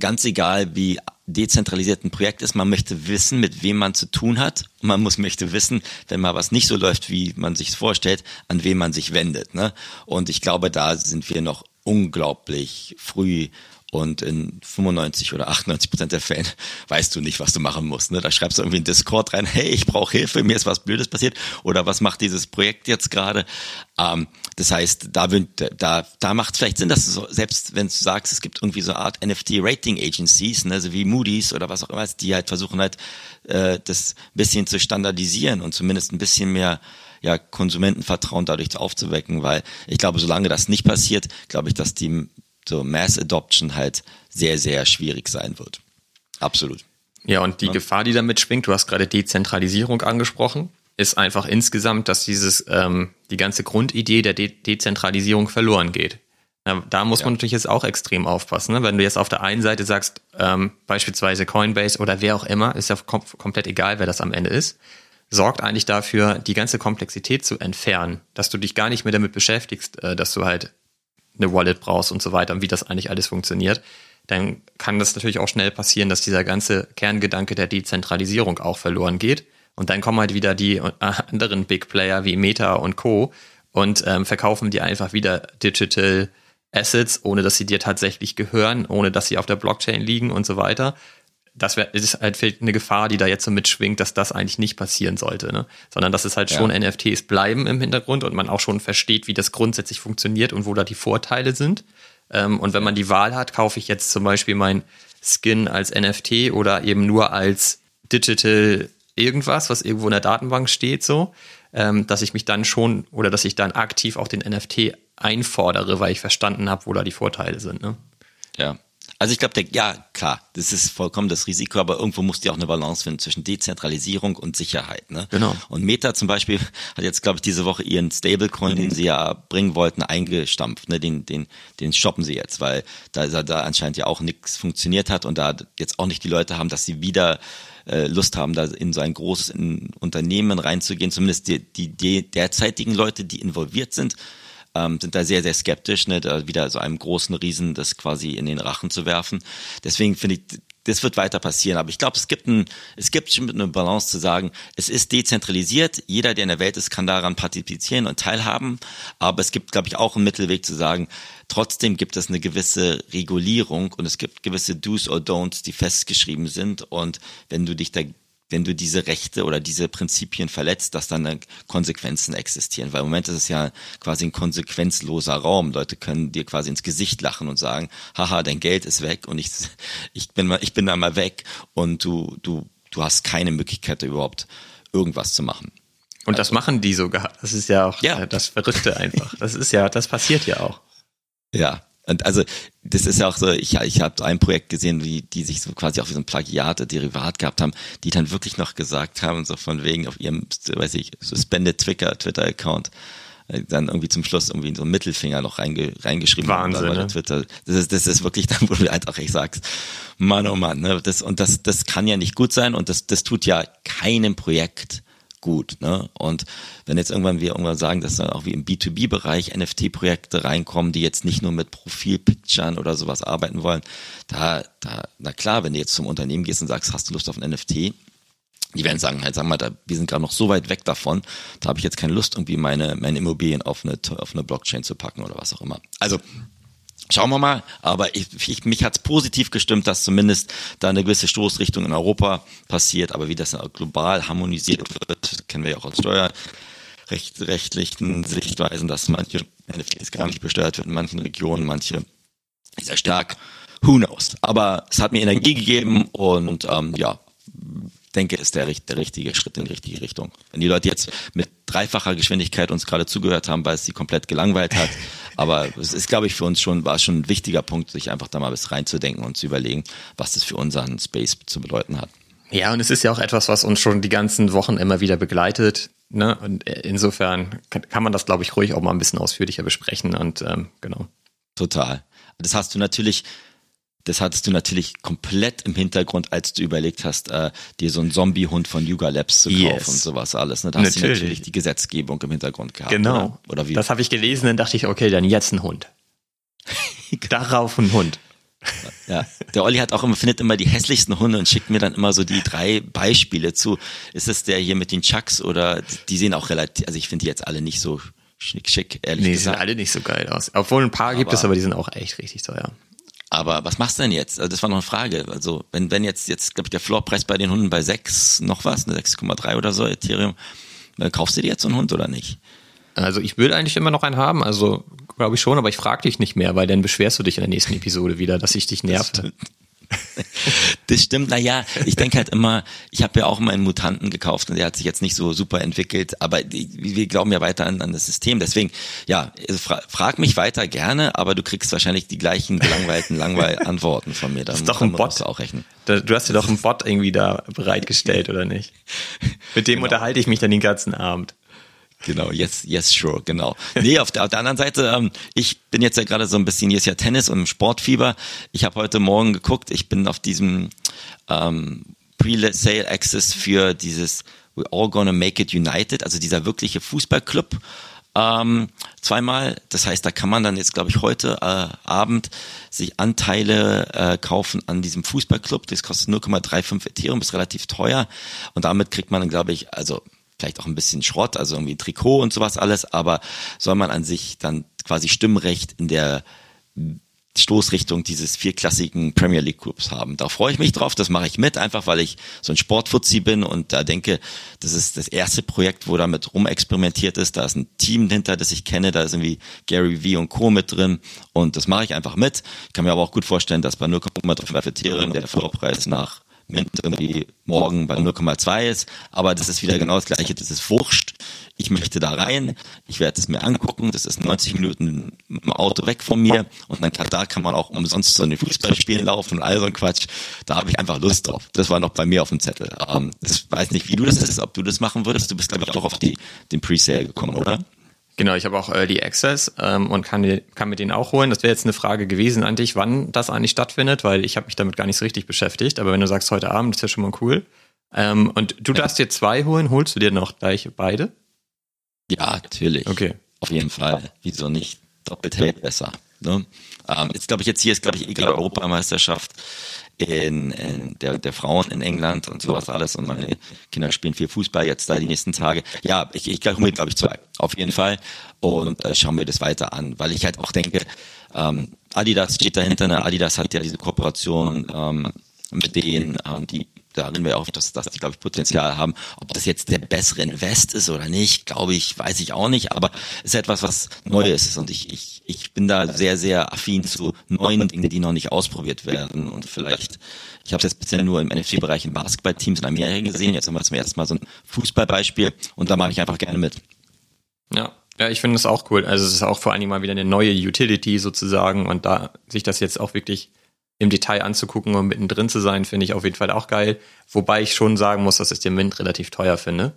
ganz egal wie dezentralisiert ein Projekt ist, man möchte wissen, mit wem man zu tun hat. Man muss möchte wissen, wenn mal was nicht so läuft, wie man sich vorstellt, an wen man sich wendet. Ne? Und ich glaube, da sind wir noch unglaublich früh und in 95 oder 98 Prozent der Fälle weißt du nicht, was du machen musst. Ne? Da schreibst du irgendwie in Discord rein, hey, ich brauche Hilfe, mir ist was Blödes passiert oder was macht dieses Projekt jetzt gerade. Ähm, das heißt, da, da, da macht es vielleicht Sinn, dass du so, selbst wenn du sagst, es gibt irgendwie so eine Art NFT-Rating-Agencies, ne, so wie Moody's oder was auch immer, die halt versuchen halt, äh, das ein bisschen zu standardisieren und zumindest ein bisschen mehr ja, Konsumentenvertrauen dadurch aufzuwecken, weil ich glaube, solange das nicht passiert, glaube ich, dass die so Mass Adoption halt sehr, sehr schwierig sein wird. Absolut. Ja, und die ja. Gefahr, die damit schwingt, du hast gerade Dezentralisierung angesprochen, ist einfach insgesamt, dass dieses ähm, die ganze Grundidee der De Dezentralisierung verloren geht. Na, da muss ja. man natürlich jetzt auch extrem aufpassen. Ne? Wenn du jetzt auf der einen Seite sagst, ähm, beispielsweise Coinbase oder wer auch immer, ist ja kom komplett egal, wer das am Ende ist, sorgt eigentlich dafür, die ganze Komplexität zu entfernen, dass du dich gar nicht mehr damit beschäftigst, äh, dass du halt eine Wallet brauchst und so weiter und wie das eigentlich alles funktioniert, dann kann das natürlich auch schnell passieren, dass dieser ganze Kerngedanke der Dezentralisierung auch verloren geht. Und dann kommen halt wieder die äh, anderen Big Player wie Meta und Co. und ähm, verkaufen dir einfach wieder Digital Assets, ohne dass sie dir tatsächlich gehören, ohne dass sie auf der Blockchain liegen und so weiter. Das wär, ist halt eine Gefahr, die da jetzt so mitschwingt, dass das eigentlich nicht passieren sollte, ne? Sondern dass es halt schon ja. NFTs bleiben im Hintergrund und man auch schon versteht, wie das grundsätzlich funktioniert und wo da die Vorteile sind. Ähm, und wenn man die Wahl hat, kaufe ich jetzt zum Beispiel mein Skin als NFT oder eben nur als Digital irgendwas, was irgendwo in der Datenbank steht, so, ähm, dass ich mich dann schon oder dass ich dann aktiv auch den NFT einfordere, weil ich verstanden habe, wo da die Vorteile sind. Ne? Ja, also ich glaube, ja, klar, das ist vollkommen das Risiko, aber irgendwo muss die auch eine Balance finden zwischen Dezentralisierung und Sicherheit. Ne? Genau. Und Meta zum Beispiel hat jetzt, glaube ich, diese Woche ihren Stablecoin, mhm. den sie ja bringen wollten, eingestampft. Ne? Den, den, den stoppen sie jetzt, weil da, da anscheinend ja auch nichts funktioniert hat und da jetzt auch nicht die Leute haben, dass sie wieder äh, Lust haben, da in so ein großes Unternehmen reinzugehen, zumindest die, die, die derzeitigen Leute, die involviert sind ähm, sind da sehr, sehr skeptisch, ne, da wieder so einem großen Riesen das quasi in den Rachen zu werfen. Deswegen finde ich, das wird weiter passieren. Aber ich glaube, es gibt ein, es gibt schon eine Balance zu sagen, es ist dezentralisiert. Jeder, der in der Welt ist, kann daran partizipieren und teilhaben. Aber es gibt, glaube ich, auch einen Mittelweg zu sagen, trotzdem gibt es eine gewisse Regulierung und es gibt gewisse Do's or Don'ts, die festgeschrieben sind. Und wenn du dich da wenn du diese Rechte oder diese Prinzipien verletzt, dass dann Konsequenzen existieren. Weil im Moment ist es ja quasi ein konsequenzloser Raum. Leute können dir quasi ins Gesicht lachen und sagen, haha, dein Geld ist weg und ich, ich bin mal, ich bin da mal weg und du, du, du hast keine Möglichkeit überhaupt irgendwas zu machen. Und das also machen die sogar. Das ist ja auch ja. das Verrückte einfach. Das ist ja, das passiert ja auch. Ja, und also das ist ja auch so, ich, ich habe ein Projekt gesehen, wie die sich so quasi auch wie so ein Plagiat, Derivat gehabt haben, die dann wirklich noch gesagt haben, so von wegen auf ihrem, weiß ich, Suspended Twitter, Twitter-Account, äh, dann irgendwie zum Schluss irgendwie so einen Mittelfinger noch reinge, reingeschrieben Wahnsinn, haben. Ne? Twitter. Das ist, das ist wirklich dann, wo du halt auch echt sagst, Mann, oh Mann, ne? das, und das, das kann ja nicht gut sein und das, das tut ja keinem Projekt gut. Ne? Und wenn jetzt irgendwann wir irgendwann sagen, dass dann auch wie im B2B-Bereich NFT-Projekte reinkommen, die jetzt nicht nur mit Profilpicturen oder sowas arbeiten wollen, da, da, na klar, wenn du jetzt zum Unternehmen gehst und sagst, hast du Lust auf ein NFT, die werden sagen, halt, sag mal, da, wir sind gerade noch so weit weg davon, da habe ich jetzt keine Lust, irgendwie meine, meine Immobilien auf eine, auf eine Blockchain zu packen oder was auch immer. Also Schauen wir mal, aber ich, ich, mich hat's positiv gestimmt, dass zumindest da eine gewisse Stoßrichtung in Europa passiert, aber wie das global harmonisiert wird, kennen wir ja auch aus steuerrechtlichen Sichtweisen, dass manche NFTs gar nicht besteuert werden in manchen Regionen, manche sehr stark, who knows. Aber es hat mir Energie gegeben und ähm, ja, denke, ist der, der richtige Schritt in die richtige Richtung. Wenn die Leute jetzt mit dreifacher Geschwindigkeit uns gerade zugehört haben, weil es sie komplett gelangweilt hat, aber es ist, glaube ich, für uns schon, war schon ein wichtiger Punkt, sich einfach da mal bis reinzudenken und zu überlegen, was das für unseren Space zu bedeuten hat. Ja, und es ist ja auch etwas, was uns schon die ganzen Wochen immer wieder begleitet. Ne? Und insofern kann, kann man das, glaube ich, ruhig auch mal ein bisschen ausführlicher besprechen und ähm, genau. Total. Das hast du natürlich das hattest du natürlich komplett im Hintergrund, als du überlegt hast, äh, dir so einen Zombie-Hund von Yuga Labs zu kaufen yes. und sowas alles. Ne? Da hast natürlich. du natürlich die Gesetzgebung im Hintergrund gehabt. Genau. Oder, oder wie? Das habe ich gelesen, dann dachte ich, okay, dann jetzt ein Hund. Darauf ein Hund. Ja, der Olli hat auch immer, findet immer die hässlichsten Hunde und schickt mir dann immer so die drei Beispiele zu. Ist es der hier mit den Chucks oder die sehen auch relativ, also ich finde die jetzt alle nicht so schick, schick ehrlich nee, gesagt. Nee, die sehen alle nicht so geil aus. Obwohl ein paar aber, gibt es, aber die sind auch echt richtig teuer. Aber was machst du denn jetzt? Also das war noch eine Frage. Also wenn, wenn jetzt, jetzt glaube ich, der Floorpreis bei den Hunden bei 6 noch was, eine 6,3 oder so Ethereum, äh, kaufst du dir jetzt so einen Hund oder nicht? Also ich will eigentlich immer noch einen haben, also glaube ich schon, aber ich frage dich nicht mehr, weil dann beschwerst du dich in der nächsten Episode wieder, dass ich dich nervte. Das stimmt, naja, ich denke halt immer, ich habe ja auch mal einen Mutanten gekauft und der hat sich jetzt nicht so super entwickelt, aber wir glauben ja weiter an, an das System. Deswegen, ja, fra frag mich weiter gerne, aber du kriegst wahrscheinlich die gleichen gelangweilten Langweil-Antworten von mir. das ist doch ein Bot. Auch rechnen. Du hast dir doch einen Bot irgendwie da bereitgestellt, oder nicht? Mit dem genau. unterhalte ich mich dann den ganzen Abend. Genau, yes, yes, sure, genau. Nee, auf der, auf der anderen Seite, ähm, ich bin jetzt ja gerade so ein bisschen, hier ist ja Tennis und Sportfieber. Ich habe heute Morgen geguckt, ich bin auf diesem ähm, Pre-Sale Access für dieses We're All Gonna Make It United, also dieser wirkliche Fußballclub ähm, zweimal. Das heißt, da kann man dann jetzt, glaube ich, heute äh, Abend sich Anteile äh, kaufen an diesem Fußballclub. Das kostet 0,35 Ethereum, ist relativ teuer. Und damit kriegt man dann, glaube ich, also vielleicht auch ein bisschen Schrott, also irgendwie Trikot und sowas alles, aber soll man an sich dann quasi Stimmrecht in der Stoßrichtung dieses vierklassigen Premier League Clubs haben. Da freue ich mich drauf, das mache ich mit, einfach weil ich so ein Sportfuzzi bin und da denke, das ist das erste Projekt, wo damit rumexperimentiert ist. Da ist ein Team hinter, das ich kenne, da ist irgendwie Gary V und Co. mit drin und das mache ich einfach mit. Ich kann mir aber auch gut vorstellen, dass bei 0,3 Ethereum der Floorpreis nach Mint irgendwie morgen bei 0,2 ist, aber das ist wieder genau das gleiche, das ist wurscht. Ich möchte da rein, ich werde es mir angucken, das ist 90 Minuten im Auto weg von mir und dann kann, da kann man auch umsonst so eine Fußballspielen laufen und all so ein Quatsch. Da habe ich einfach Lust drauf. Das war noch bei mir auf dem Zettel. Ähm, ich weiß nicht, wie du das ist, ob du das machen würdest. Du bist, glaube ich, auch auf die, den Presale gekommen, oder? Genau, ich habe auch Early Access ähm, und kann, kann mir den auch holen. Das wäre jetzt eine Frage gewesen an dich, wann das eigentlich stattfindet, weil ich habe mich damit gar nicht so richtig beschäftigt. Aber wenn du sagst heute Abend, ist ja schon mal cool. Ähm, und du darfst dir zwei holen, holst du dir noch gleich beide? Ja, natürlich. Okay. Auf jeden Fall. Wieso nicht? Doppelt hält besser. Ne? Ähm, jetzt glaube ich, jetzt hier ist, glaube ich, egal Europameisterschaft in, in der, der Frauen in England und sowas alles und meine Kinder spielen viel Fußball jetzt da die nächsten Tage. Ja, ich, ich glaube, glaube ich, zwei. Auf jeden Fall. Und äh, schauen wir das weiter an, weil ich halt auch denke, ähm, Adidas steht dahinter, ne? Adidas hat ja diese Kooperation ähm, mit denen, ähm, die darin wir auch, dass, dass die, glaube ich, Potenzial haben. Ob das jetzt der bessere Invest ist oder nicht, glaube ich, weiß ich auch nicht, aber es ist etwas, was Neues ist. Und ich, ich, ich bin da sehr, sehr affin zu neuen Dingen, die noch nicht ausprobiert werden. Und vielleicht, ich habe es jetzt bisher nur im NFC-Bereich in Basketballteams in Amerika gesehen, jetzt haben wir zum ersten Mal so ein Fußballbeispiel. Und da mache ich einfach gerne mit. Ja, ja, ich finde das auch cool. Also es ist auch vor Dingen mal wieder eine neue Utility sozusagen. Und da sich das jetzt auch wirklich im Detail anzugucken und mittendrin zu sein, finde ich auf jeden Fall auch geil. Wobei ich schon sagen muss, dass ich den Mint relativ teuer finde.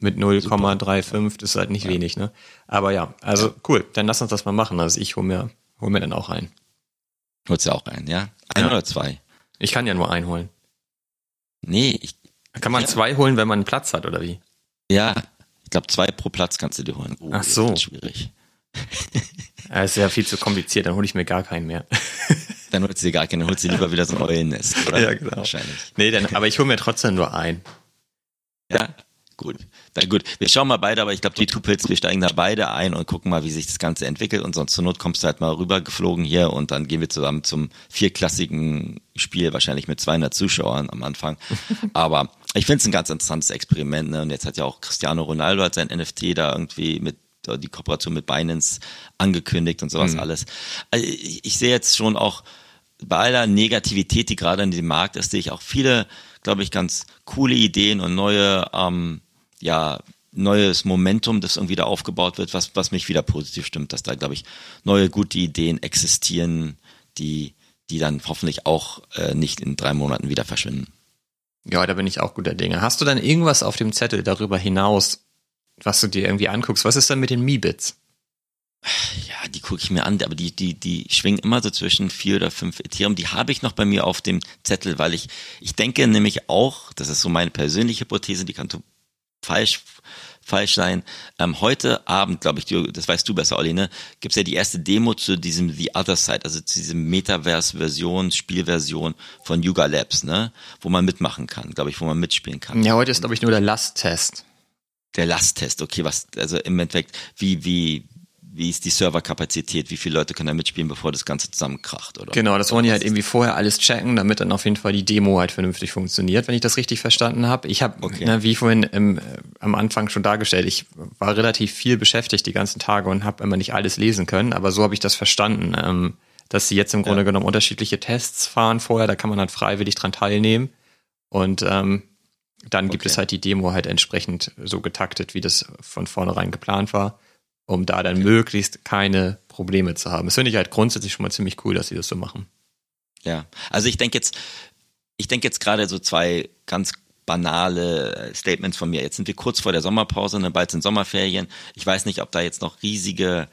Mit 0,35 ist halt nicht ja. wenig, ne? Aber ja, also cool, dann lass uns das mal machen. Also ich hole mir, hol mir dann auch ein. Holst du auch ein, ja? Ein ja. oder zwei? Ich kann ja nur einen holen. Nee, ich. Kann man ja. zwei holen, wenn man einen Platz hat, oder wie? Ja, ich glaube, zwei pro Platz kannst du dir holen. Oh, Ach so. Das ist schwierig. Das ist ja viel zu kompliziert, dann hole ich mir gar keinen mehr. Dann holst du dir gar keinen, dann holst du lieber wieder so ein Eulennest, oder? Ja, genau. Wahrscheinlich. Nee, dann, aber ich hole mir trotzdem nur ein. Ja, gut. Dann gut. Wir schauen mal beide, aber ich glaube, die Tupils, wir steigen da beide ein und gucken mal, wie sich das Ganze entwickelt. Und sonst zur Not kommst du halt mal rübergeflogen hier und dann gehen wir zusammen zum vierklassigen Spiel, wahrscheinlich mit 200 Zuschauern am Anfang. Aber ich finde es ein ganz interessantes Experiment. Ne? Und jetzt hat ja auch Cristiano Ronaldo hat sein NFT da irgendwie mit die Kooperation mit Binance angekündigt und sowas mhm. alles. Also ich, ich sehe jetzt schon auch bei aller Negativität, die gerade in dem Markt ist, sehe ich auch viele, glaube ich, ganz coole Ideen und neue, ähm, ja, neues Momentum, das irgendwie da aufgebaut wird, was, was mich wieder positiv stimmt, dass da, glaube ich, neue gute Ideen existieren, die, die dann hoffentlich auch äh, nicht in drei Monaten wieder verschwinden. Ja, da bin ich auch guter Dinge. Hast du dann irgendwas auf dem Zettel darüber hinaus, was du dir irgendwie anguckst. Was ist dann mit den Mi-Bits? Ja, die gucke ich mir an, aber die, die, die schwingen immer so zwischen vier oder fünf Ethereum. Die habe ich noch bei mir auf dem Zettel, weil ich, ich denke nämlich auch, das ist so meine persönliche Hypothese, die kann falsch, falsch sein. Ähm, heute Abend, glaube ich, das weißt du besser, Olli, ne, gibt es ja die erste Demo zu diesem The Other Side, also zu diesem Metaverse-Version, Spielversion von Yuga Labs, ne, wo man mitmachen kann, glaube ich, wo man mitspielen kann. Ja, heute ist, glaube ich, nur der Last-Test. Der Lasttest, okay, was, also im Endeffekt, wie, wie, wie ist die Serverkapazität, wie viele Leute können da mitspielen, bevor das Ganze zusammenkracht, oder? Genau, das wollen die halt irgendwie vorher alles checken, damit dann auf jeden Fall die Demo halt vernünftig funktioniert, wenn ich das richtig verstanden habe. Ich habe, okay. ne, wie vorhin im, äh, am Anfang schon dargestellt, ich war relativ viel beschäftigt die ganzen Tage und habe immer nicht alles lesen können, aber so habe ich das verstanden, ähm, dass sie jetzt im Grunde ja. genommen unterschiedliche Tests fahren vorher, da kann man halt freiwillig dran teilnehmen und ähm, dann okay. gibt es halt die Demo halt entsprechend so getaktet, wie das von vornherein geplant war, um da dann möglichst keine Probleme zu haben. Das finde ich halt grundsätzlich schon mal ziemlich cool, dass sie das so machen. Ja, also ich denke jetzt, ich denke jetzt gerade so zwei ganz banale Statements von mir. Jetzt sind wir kurz vor der Sommerpause, ne, bald sind Sommerferien. Ich weiß nicht, ob da jetzt noch riesige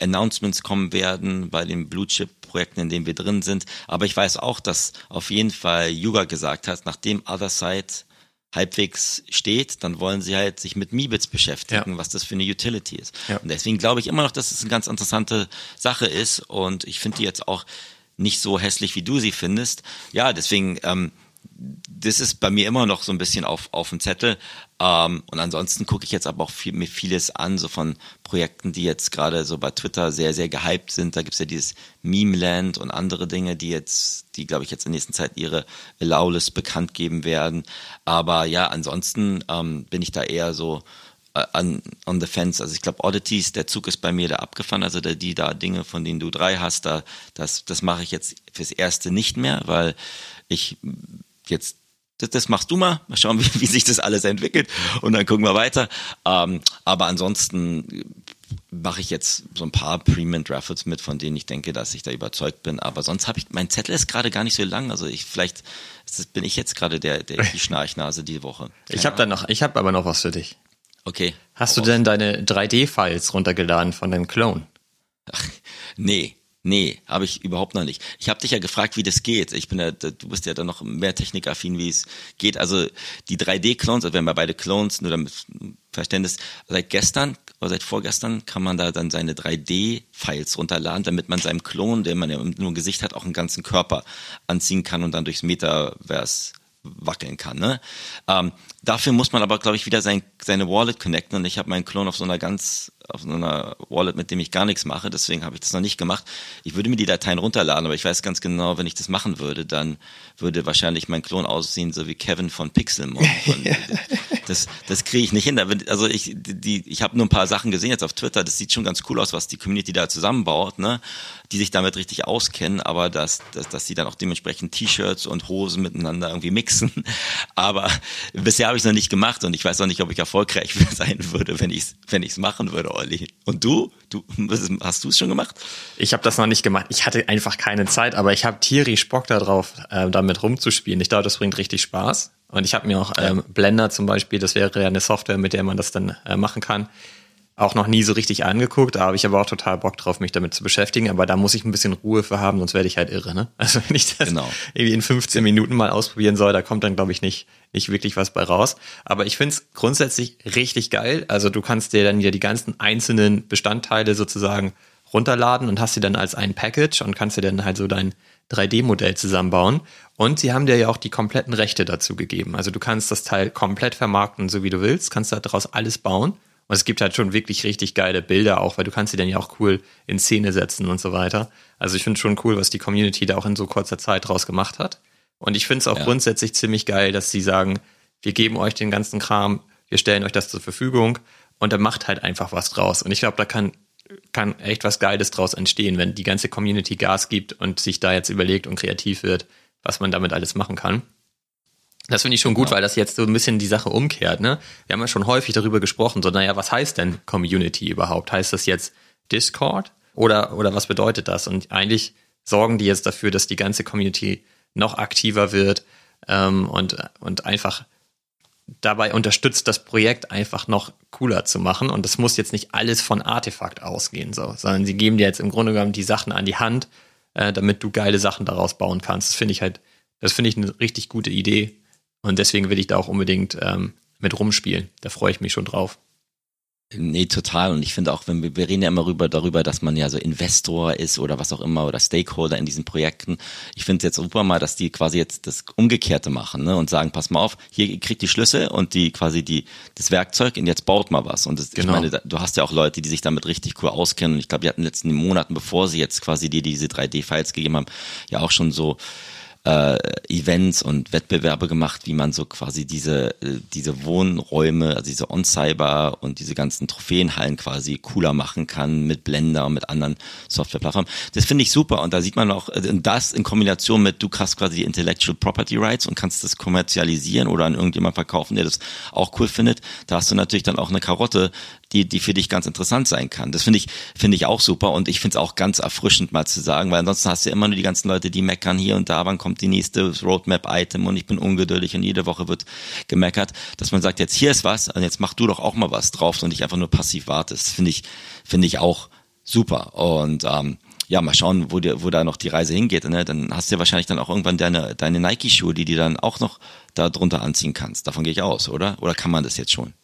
Announcements kommen werden bei den Blue Chip Projekten, in denen wir drin sind. Aber ich weiß auch, dass auf jeden Fall Yuga gesagt hat, nachdem Other Side halbwegs steht, dann wollen sie halt sich mit Mibits beschäftigen, ja. was das für eine Utility ist. Ja. Und deswegen glaube ich immer noch, dass es eine ganz interessante Sache ist und ich finde die jetzt auch nicht so hässlich, wie du sie findest. Ja, deswegen, ähm, das ist bei mir immer noch so ein bisschen auf, auf dem Zettel. Ähm, und ansonsten gucke ich jetzt aber auch viel, mir vieles an, so von Projekten, die jetzt gerade so bei Twitter sehr, sehr gehypt sind. Da gibt's ja dieses Meme-Land und andere Dinge, die jetzt, die, glaube ich, jetzt in der nächsten Zeit ihre Allowlist bekannt geben werden. Aber ja, ansonsten ähm, bin ich da eher so äh, an on the fence. Also ich glaube, Oddities, der Zug ist bei mir da abgefahren. Also der, die da Dinge, von denen du drei hast, da das das mache ich jetzt fürs erste nicht mehr, weil ich jetzt das, das machst du mal, mal schauen, wie, wie sich das alles entwickelt und dann gucken wir weiter. Ähm, aber ansonsten mache ich jetzt so ein paar Pre-Mint Raffles mit, von denen ich denke, dass ich da überzeugt bin. Aber sonst habe ich, mein Zettel ist gerade gar nicht so lang. Also ich vielleicht das, bin ich jetzt gerade der, der die Schnarchnase die Woche. Keine ich habe da noch, ich habe aber noch was für dich. Okay. Hast du denn deine 3D-Files runtergeladen von deinem Clone? Ach, nee. Nee, habe ich überhaupt noch nicht. Ich habe dich ja gefragt, wie das geht. Ich bin ja, du bist ja dann noch mehr technikaffin, wie es geht. Also die 3D-Clones, also wenn wir beide Clones, nur damit Verständnis, seit gestern oder seit vorgestern kann man da dann seine 3D-Files runterladen, damit man seinem Klon, der man ja nur ein Gesicht hat, auch einen ganzen Körper anziehen kann und dann durchs Metaverse wackeln kann. Ne? Ähm, dafür muss man aber, glaube ich, wieder sein, seine Wallet connecten und ich habe meinen Klon auf so einer ganz auf so einer Wallet, mit dem ich gar nichts mache, deswegen habe ich das noch nicht gemacht. Ich würde mir die Dateien runterladen, aber ich weiß ganz genau, wenn ich das machen würde, dann würde wahrscheinlich mein Klon aussehen, so wie Kevin von Pixelmon. das das kriege ich nicht hin. Also ich, die, ich habe nur ein paar Sachen gesehen jetzt auf Twitter, das sieht schon ganz cool aus, was die Community da zusammenbaut, ne? die sich damit richtig auskennen, aber dass, dass, dass sie dann auch dementsprechend T-Shirts und Hosen miteinander irgendwie mixen. Aber bisher habe ich es noch nicht gemacht und ich weiß auch nicht, ob ich erfolgreich sein würde, wenn ich es wenn ich's machen würde Olli. Und du? Du hast du es schon gemacht? Ich habe das noch nicht gemacht. Ich hatte einfach keine Zeit, aber ich habe tierisch Bock darauf, äh, damit rumzuspielen. Ich glaube, das bringt richtig Spaß. Und ich habe mir auch ähm, Blender zum Beispiel, das wäre ja eine Software, mit der man das dann äh, machen kann, auch noch nie so richtig angeguckt. Da habe ich aber auch total Bock drauf, mich damit zu beschäftigen. Aber da muss ich ein bisschen Ruhe für haben, sonst werde ich halt irre. Ne? Also wenn ich das genau. irgendwie in 15 Minuten mal ausprobieren soll, da kommt dann, glaube ich, nicht, nicht wirklich was bei raus. Aber ich finde es grundsätzlich richtig geil. Also du kannst dir dann ja die ganzen einzelnen Bestandteile sozusagen runterladen und hast sie dann als ein Package und kannst dir dann halt so dein 3D-Modell zusammenbauen. Und sie haben dir ja auch die kompletten Rechte dazu gegeben. Also du kannst das Teil komplett vermarkten, so wie du willst, kannst daraus alles bauen. Und es gibt halt schon wirklich richtig geile Bilder auch, weil du kannst sie dann ja auch cool in Szene setzen und so weiter. Also ich finde schon cool, was die Community da auch in so kurzer Zeit draus gemacht hat. Und ich finde es auch ja. grundsätzlich ziemlich geil, dass sie sagen, wir geben euch den ganzen Kram, wir stellen euch das zur Verfügung und dann macht halt einfach was draus. Und ich glaube, da kann, kann echt was Geiles draus entstehen, wenn die ganze Community Gas gibt und sich da jetzt überlegt und kreativ wird, was man damit alles machen kann. Das finde ich schon gut, ja. weil das jetzt so ein bisschen die Sache umkehrt. Ne? Wir haben ja schon häufig darüber gesprochen, so, naja, was heißt denn Community überhaupt? Heißt das jetzt Discord oder, oder was bedeutet das? Und eigentlich sorgen die jetzt dafür, dass die ganze Community noch aktiver wird ähm, und, und einfach dabei unterstützt, das Projekt einfach noch cooler zu machen. Und das muss jetzt nicht alles von Artefakt ausgehen, so, sondern sie geben dir jetzt im Grunde genommen die Sachen an die Hand, äh, damit du geile Sachen daraus bauen kannst. Das finde ich halt, das finde ich eine richtig gute Idee. Und deswegen will ich da auch unbedingt ähm, mit rumspielen. Da freue ich mich schon drauf. Nee, total. Und ich finde auch, wenn wir, wir reden ja immer rüber, darüber, dass man ja so Investor ist oder was auch immer oder Stakeholder in diesen Projekten. Ich finde es jetzt super mal, dass die quasi jetzt das Umgekehrte machen ne? und sagen, pass mal auf, hier kriegt die Schlüssel und die quasi die das Werkzeug und jetzt baut mal was. Und das, genau. ich meine, du hast ja auch Leute, die sich damit richtig cool auskennen. Und ich glaube, die hatten in den letzten Monaten, bevor sie jetzt quasi dir diese 3D-Files gegeben haben, ja auch schon so äh, Events und Wettbewerbe gemacht, wie man so quasi diese, äh, diese Wohnräume, also diese On-Cyber und diese ganzen Trophäenhallen quasi cooler machen kann mit Blender und mit anderen Softwareplattformen. Das finde ich super und da sieht man auch, äh, das in Kombination mit, du hast quasi die Intellectual Property Rights und kannst das kommerzialisieren oder an irgendjemand verkaufen, der das auch cool findet. Da hast du natürlich dann auch eine Karotte, die, die für dich ganz interessant sein kann. Das finde ich, finde ich auch super und ich finde es auch ganz erfrischend mal zu sagen, weil ansonsten hast du ja immer nur die ganzen Leute, die meckern hier und da, wann kommt die nächste Roadmap-Item und ich bin ungeduldig und jede Woche wird gemeckert, dass man sagt, jetzt hier ist was und jetzt mach du doch auch mal was drauf und nicht einfach nur passiv wartest. Finde ich, finde ich auch super und ähm, ja, mal schauen, wo, dir, wo da noch die Reise hingeht. Ne? Dann hast du ja wahrscheinlich dann auch irgendwann deine, deine Nike-Schuhe, die du dann auch noch da drunter anziehen kannst. Davon gehe ich aus, oder? Oder kann man das jetzt schon?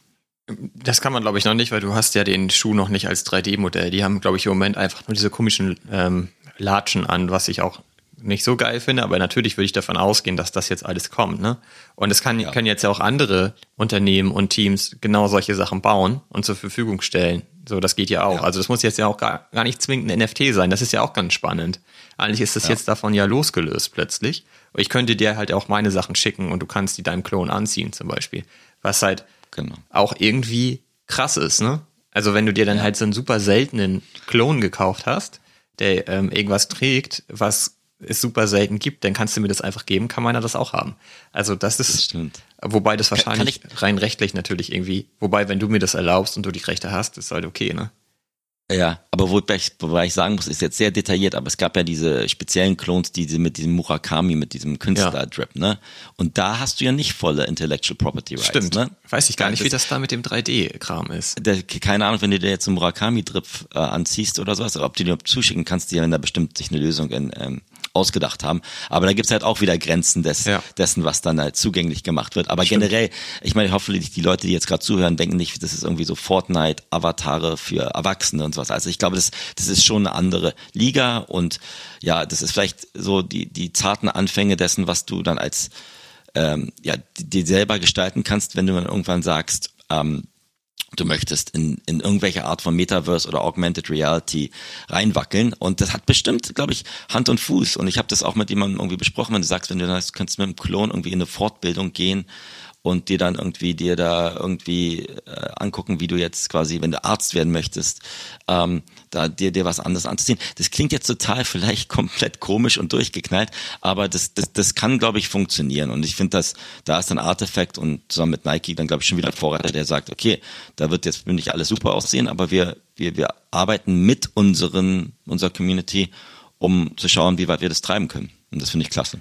Das kann man, glaube ich, noch nicht, weil du hast ja den Schuh noch nicht als 3D-Modell. Die haben, glaube ich, im Moment einfach nur diese komischen ähm, Latschen an, was ich auch nicht so geil finde, aber natürlich würde ich davon ausgehen, dass das jetzt alles kommt. Ne? Und es kann, ja. können jetzt ja auch andere Unternehmen und Teams genau solche Sachen bauen und zur Verfügung stellen. So, das geht ja auch. Ja. Also das muss jetzt ja auch gar, gar nicht zwingend ein NFT sein. Das ist ja auch ganz spannend. Eigentlich ist das ja. jetzt davon ja losgelöst plötzlich. Ich könnte dir halt auch meine Sachen schicken und du kannst die deinem Klon anziehen zum Beispiel. Was halt genau. auch irgendwie krass ist, ne? Also wenn du dir dann halt so einen super seltenen Klon gekauft hast, der ähm, irgendwas trägt, was es super selten gibt, dann kannst du mir das einfach geben, kann meiner das auch haben. Also das ist, das stimmt. wobei das wahrscheinlich rein rechtlich natürlich irgendwie, wobei wenn du mir das erlaubst und du die Rechte hast, ist halt okay, ne? Ja, aber wobei ich, wobei ich sagen muss, ist jetzt sehr detailliert, aber es gab ja diese speziellen Clones, die mit diesem Murakami, mit diesem Künstler-Drip, ja. ne? Und da hast du ja nicht volle Intellectual Property Rights, Stimmt. ne? Weiß ich gar nicht, das, wie das da mit dem 3D-Kram ist. Der, keine Ahnung, wenn du dir jetzt einen Murakami-Drip äh, anziehst oder sowas, ob du dir zuschicken kannst, die ja, wenn da bestimmt sich eine Lösung in, ähm, ausgedacht haben. Aber da gibt's halt auch wieder Grenzen des, ja. dessen, was dann halt zugänglich gemacht wird. Aber Stimmt. generell, ich meine, hoffentlich die Leute, die jetzt gerade zuhören, denken nicht, das ist irgendwie so Fortnite-Avatare für Erwachsene und sowas. Also ich glaube, das, das ist schon eine andere Liga und ja, das ist vielleicht so die, die zarten Anfänge dessen, was du dann als ähm, ja, dir selber gestalten kannst, wenn du dann irgendwann sagst, ähm, du möchtest in, in irgendwelche Art von Metaverse oder Augmented Reality reinwackeln. Und das hat bestimmt, glaube ich, Hand und Fuß. Und ich habe das auch mit jemandem irgendwie besprochen, wenn du sagst, wenn du sagst, könntest mit dem Klon irgendwie in eine Fortbildung gehen und dir dann irgendwie dir da irgendwie äh, angucken, wie du jetzt quasi, wenn du Arzt werden möchtest, ähm, da dir dir was anderes anzuziehen. Das klingt jetzt total vielleicht komplett komisch und durchgeknallt, aber das das, das kann glaube ich funktionieren und ich finde, dass da ist ein Artefakt und zusammen mit Nike dann glaube ich schon wieder ein Vorreiter, der sagt, okay, da wird jetzt nicht alles super aussehen, aber wir wir wir arbeiten mit unseren unserer Community, um zu schauen, wie weit wir das treiben können und das finde ich klasse.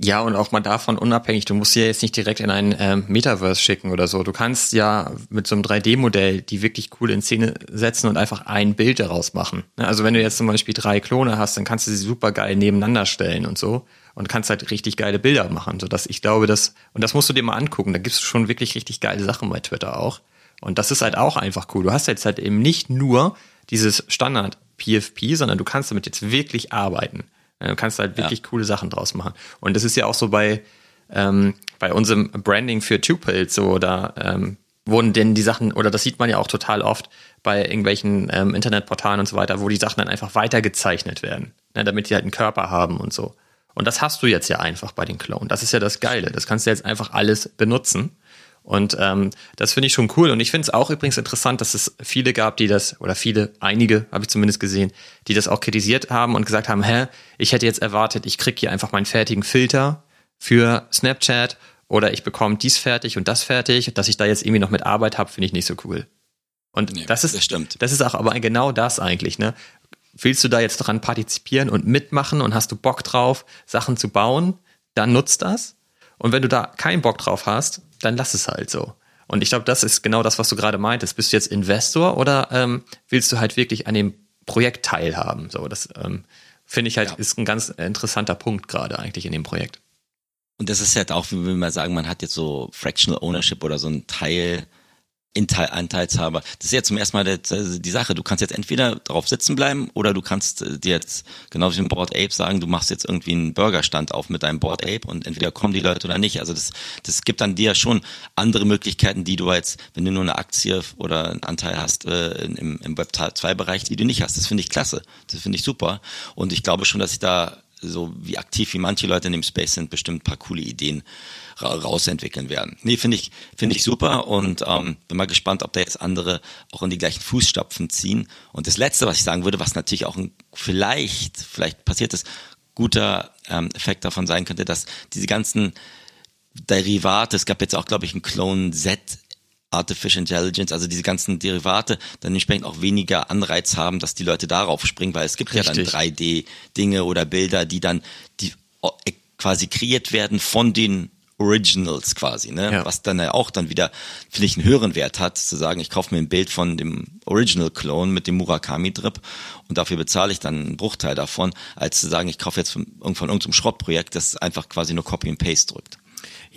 Ja, und auch mal davon unabhängig, du musst sie ja jetzt nicht direkt in ein ähm, Metaverse schicken oder so. Du kannst ja mit so einem 3D-Modell die wirklich cool in Szene setzen und einfach ein Bild daraus machen. Ne, also wenn du jetzt zum Beispiel drei Klone hast, dann kannst du sie super geil nebeneinander stellen und so und kannst halt richtig geile Bilder machen, sodass ich glaube, dass, und das musst du dir mal angucken, da gibt's schon wirklich richtig geile Sachen bei Twitter auch. Und das ist halt auch einfach cool. Du hast jetzt halt eben nicht nur dieses Standard PFP, sondern du kannst damit jetzt wirklich arbeiten. Du kannst halt wirklich ja. coole Sachen draus machen. Und das ist ja auch so bei, ähm, bei unserem Branding für Tupils so, da ähm, wurden denn die Sachen, oder das sieht man ja auch total oft bei irgendwelchen ähm, Internetportalen und so weiter, wo die Sachen dann einfach weitergezeichnet werden, ne, damit die halt einen Körper haben und so. Und das hast du jetzt ja einfach bei den Clone. Das ist ja das Geile. Das kannst du jetzt einfach alles benutzen. Und ähm, das finde ich schon cool. Und ich finde es auch übrigens interessant, dass es viele gab, die das, oder viele, einige habe ich zumindest gesehen, die das auch kritisiert haben und gesagt haben, hä, ich hätte jetzt erwartet, ich krieg hier einfach meinen fertigen Filter für Snapchat oder ich bekomme dies fertig und das fertig. Dass ich da jetzt irgendwie noch mit Arbeit habe, finde ich nicht so cool. Und nee, das ist, das stimmt. Das ist auch aber genau das eigentlich, ne? Willst du da jetzt dran partizipieren und mitmachen und hast du Bock drauf, Sachen zu bauen, dann nutzt das. Und wenn du da keinen Bock drauf hast, dann lass es halt so. Und ich glaube, das ist genau das, was du gerade meintest. Bist du jetzt Investor oder ähm, willst du halt wirklich an dem Projekt teilhaben? So, das ähm, finde ich halt ja. ist ein ganz interessanter Punkt gerade eigentlich in dem Projekt. Und das ist halt auch, wie wir mal sagen, man hat jetzt so Fractional Ownership oder so ein Teil Anteilshaber. Das ist ja zum ersten Mal die, Sache. Du kannst jetzt entweder drauf sitzen bleiben oder du kannst äh, dir jetzt genau wie im Board Ape sagen, du machst jetzt irgendwie einen Burgerstand auf mit deinem Board Ape und entweder kommen die Leute oder nicht. Also das, das gibt dann dir schon andere Möglichkeiten, die du jetzt, wenn du nur eine Aktie oder einen Anteil hast äh, im, im Web 2 Bereich, die du nicht hast. Das finde ich klasse. Das finde ich super. Und ich glaube schon, dass ich da so wie aktiv wie manche Leute in dem Space sind, bestimmt ein paar coole Ideen rausentwickeln werden. Nee, finde ich, finde ich super und ähm, bin mal gespannt, ob da jetzt andere auch in die gleichen Fußstapfen ziehen. Und das Letzte, was ich sagen würde, was natürlich auch ein, vielleicht, vielleicht passiert ist, guter ähm, Effekt davon sein könnte, dass diese ganzen Derivate, es gab jetzt auch, glaube ich, einen Clone Z Artificial Intelligence, also diese ganzen Derivate, dann entsprechend auch weniger Anreiz haben, dass die Leute darauf springen, weil es gibt Richtig. ja dann 3D-Dinge oder Bilder, die dann die äh, quasi kreiert werden von den Originals quasi, ne? Ja. Was dann ja auch dann wieder, finde ich, einen höheren Wert hat, zu sagen, ich kaufe mir ein Bild von dem Original-Clone mit dem Murakami-Drip und dafür bezahle ich dann einen Bruchteil davon, als zu sagen, ich kaufe jetzt von, von irgendeinem Schrottprojekt, das einfach quasi nur Copy and Paste drückt.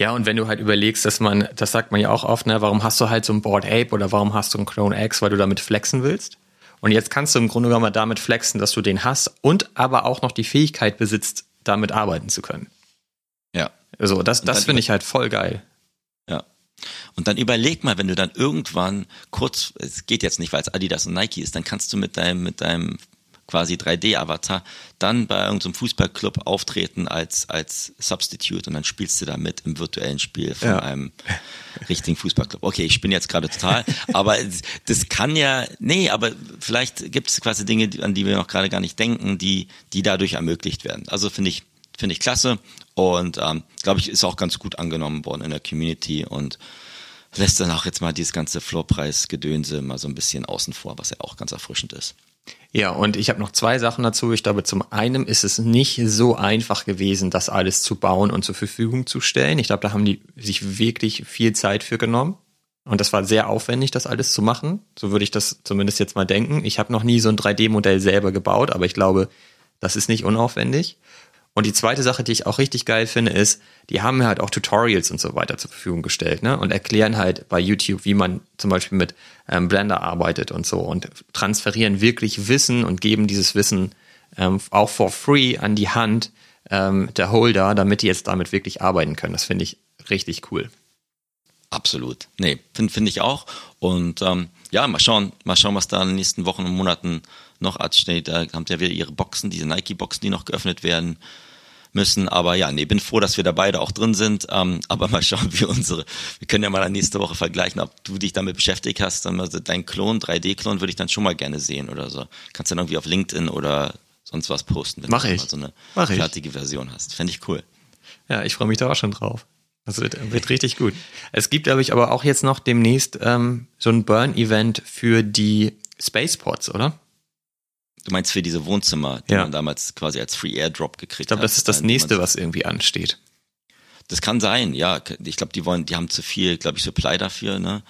Ja, und wenn du halt überlegst, dass man, das sagt man ja auch oft, ne, warum hast du halt so ein Board Ape oder warum hast du ein Clone X, weil du damit flexen willst? Und jetzt kannst du im Grunde genommen damit flexen, dass du den hast und aber auch noch die Fähigkeit besitzt, damit arbeiten zu können. Ja. Also das, das finde ich halt voll geil. Ja. Und dann überleg mal, wenn du dann irgendwann kurz, es geht jetzt nicht, weil es Adidas und Nike ist, dann kannst du mit deinem, mit deinem quasi 3D-Avatar dann bei irgendeinem Fußballclub auftreten als, als Substitute und dann spielst du da mit im virtuellen Spiel von ja. einem richtigen Fußballclub. Okay, ich bin jetzt gerade total, aber das kann ja, nee, aber vielleicht gibt es quasi Dinge, an die wir noch gerade gar nicht denken, die, die dadurch ermöglicht werden. Also finde ich, finde ich klasse und ähm, glaube ich, ist auch ganz gut angenommen worden in der Community und lässt dann auch jetzt mal dieses ganze Floorpreis-Gedönse mal so ein bisschen außen vor, was ja auch ganz erfrischend ist. Ja, und ich habe noch zwei Sachen dazu. Ich glaube, zum einen ist es nicht so einfach gewesen, das alles zu bauen und zur Verfügung zu stellen. Ich glaube, da haben die sich wirklich viel Zeit für genommen. Und das war sehr aufwendig, das alles zu machen. So würde ich das zumindest jetzt mal denken. Ich habe noch nie so ein 3D-Modell selber gebaut, aber ich glaube, das ist nicht unaufwendig. Und die zweite Sache, die ich auch richtig geil finde, ist, die haben halt auch Tutorials und so weiter zur Verfügung gestellt, ne? Und erklären halt bei YouTube, wie man zum Beispiel mit ähm, Blender arbeitet und so und transferieren wirklich Wissen und geben dieses Wissen ähm, auch for free an die Hand ähm, der Holder, damit die jetzt damit wirklich arbeiten können. Das finde ich richtig cool. Absolut. Nee, finde find ich auch. Und ähm, ja, mal schauen, mal schauen, was da in den nächsten Wochen und Monaten noch ansteht. Da haben sie ja wieder ihre Boxen, diese Nike-Boxen, die noch geöffnet werden müssen. Aber ja, nee, bin froh, dass wir da beide auch drin sind. Ähm, aber mal schauen, wie unsere, wir können ja mal nächste Woche vergleichen, ob du dich damit beschäftigt hast. Dann also dein Klon, 3D-Klon würde ich dann schon mal gerne sehen oder so. Kannst du dann irgendwie auf LinkedIn oder sonst was posten, wenn Mach du ich. mal so eine Mach fertige ich. Version hast. Fände ich cool. Ja, ich freue mich da auch schon drauf. Das wird, wird richtig gut. Es gibt, glaube ich, aber auch jetzt noch demnächst ähm, so ein Burn-Event für die Spaceports, oder? Du meinst für diese Wohnzimmer, die ja. man damals quasi als Free Airdrop gekriegt hat. Ich glaube, das ist das nächste, was irgendwie ansteht. Das kann sein, ja. Ich glaube, die wollen, die haben zu viel, glaube ich, Supply dafür, ne?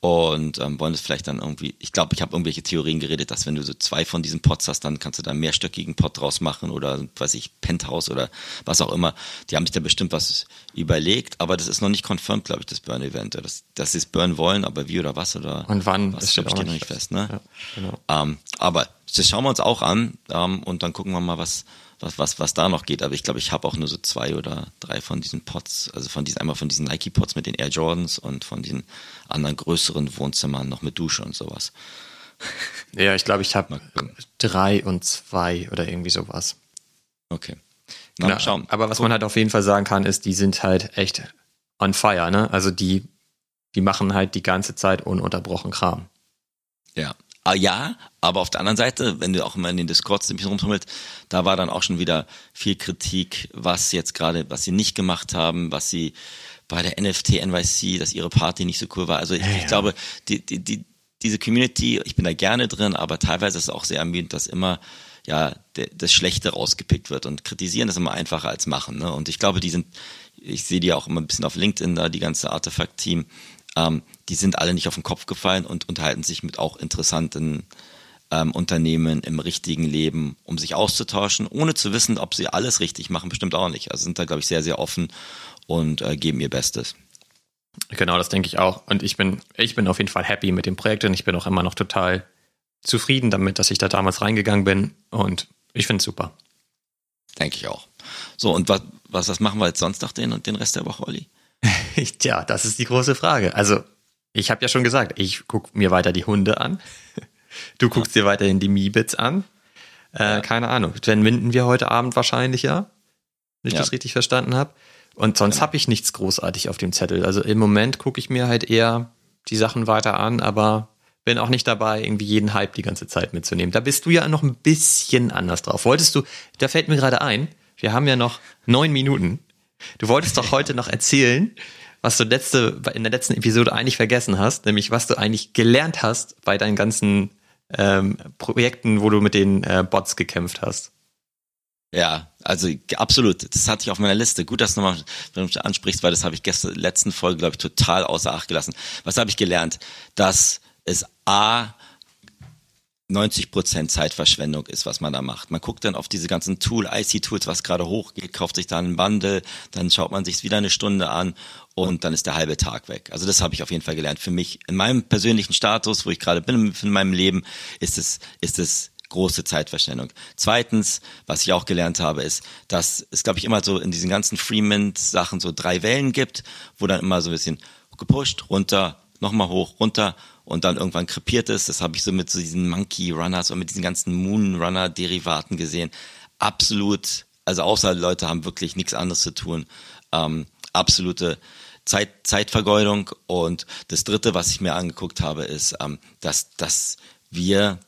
Und ähm, wollen das vielleicht dann irgendwie, ich glaube, ich habe irgendwelche Theorien geredet, dass wenn du so zwei von diesen Pots hast, dann kannst du da einen mehrstöckigen Pot draus machen oder weiß ich, Penthouse oder was auch immer. Die haben sich da bestimmt was überlegt, aber das ist noch nicht confirmed, glaube ich, das Burn-Event. Das, dass sie es burn wollen, aber wie oder was oder Und wann, was, glaube ich, steht noch nicht fest, ne? Ja, genau. ähm, aber das schauen wir uns auch an ähm, und dann gucken wir mal, was, was, was, was da noch geht. Aber ich glaube, ich habe auch nur so zwei oder drei von diesen Pots, also von diesen, einmal von diesen Nike-Pots mit den Air Jordans und von diesen anderen größeren Wohnzimmern noch mit Dusche und sowas. Ja, ich glaube, ich habe drei und zwei oder irgendwie sowas. Okay. Na, genau. schauen. Aber was man halt auf jeden Fall sagen kann, ist, die sind halt echt on fire, ne? Also die, die machen halt die ganze Zeit ununterbrochen Kram. Ja, Ah, ja, aber auf der anderen Seite, wenn du auch immer in den Discords ein bisschen rumtummelst, da war dann auch schon wieder viel Kritik, was jetzt gerade, was sie nicht gemacht haben, was sie bei der NFT NYC, dass ihre Party nicht so cool war. Also ich, ja, ich glaube, die, die, die, diese Community, ich bin da gerne drin, aber teilweise ist es auch sehr ermüdend, dass immer ja das Schlechte rausgepickt wird und kritisieren ist immer einfacher als machen. Ne? Und ich glaube, die sind, ich sehe die auch immer ein bisschen auf LinkedIn da, die ganze Artefakt-Team, ähm, die sind alle nicht auf den Kopf gefallen und unterhalten sich mit auch interessanten ähm, Unternehmen im richtigen Leben, um sich auszutauschen, ohne zu wissen, ob sie alles richtig machen, bestimmt auch nicht. Also sind da, glaube ich, sehr, sehr offen und äh, geben ihr Bestes. Genau, das denke ich auch. Und ich bin, ich bin auf jeden Fall happy mit dem Projekt und ich bin auch immer noch total zufrieden damit, dass ich da damals reingegangen bin und ich finde es super. Denke ich auch. So, und was, was, was machen wir jetzt sonst noch den, den Rest der Woche, Olli? Tja, das ist die große Frage. Also, ich habe ja schon gesagt, ich gucke mir weiter die Hunde an. Du guckst dir weiterhin die Miebits an. Äh, keine Ahnung. Dann winden wir heute Abend wahrscheinlich ja, wenn ich ja. das richtig verstanden habe. Und sonst ja. habe ich nichts großartig auf dem Zettel. Also im Moment gucke ich mir halt eher die Sachen weiter an, aber bin auch nicht dabei, irgendwie jeden Hype die ganze Zeit mitzunehmen. Da bist du ja noch ein bisschen anders drauf. Wolltest du, da fällt mir gerade ein, wir haben ja noch neun Minuten. Du wolltest doch heute noch erzählen, was du letzte, in der letzten Episode eigentlich vergessen hast, nämlich was du eigentlich gelernt hast bei deinen ganzen ähm, Projekten, wo du mit den äh, Bots gekämpft hast. Ja, also absolut. Das hatte ich auf meiner Liste. Gut, dass du nochmal ansprichst, weil das habe ich gestern letzten Folge, glaube ich, total außer Acht gelassen. Was habe ich gelernt? Dass es A 90 Prozent Zeitverschwendung ist, was man da macht. Man guckt dann auf diese ganzen Tool, IC-Tools, was gerade hochgeht, kauft sich da einen Bundle, dann schaut man sich wieder eine Stunde an und dann ist der halbe Tag weg. Also das habe ich auf jeden Fall gelernt. Für mich, in meinem persönlichen Status, wo ich gerade bin in meinem Leben, ist es, ist es große Zeitverschwendung. Zweitens, was ich auch gelernt habe, ist, dass es, glaube ich, immer so in diesen ganzen Freemint-Sachen so drei Wellen gibt, wo dann immer so ein bisschen gepusht, runter, nochmal hoch, runter und dann irgendwann krepiert ist. Das habe ich so mit so diesen Monkey Runners und mit diesen ganzen Moon Runner Derivaten gesehen. Absolut, also außer Leute haben wirklich nichts anderes zu tun. Ähm, absolute Zeit, Zeitvergeudung. Und das dritte, was ich mir angeguckt habe, ist, ähm, dass, dass wir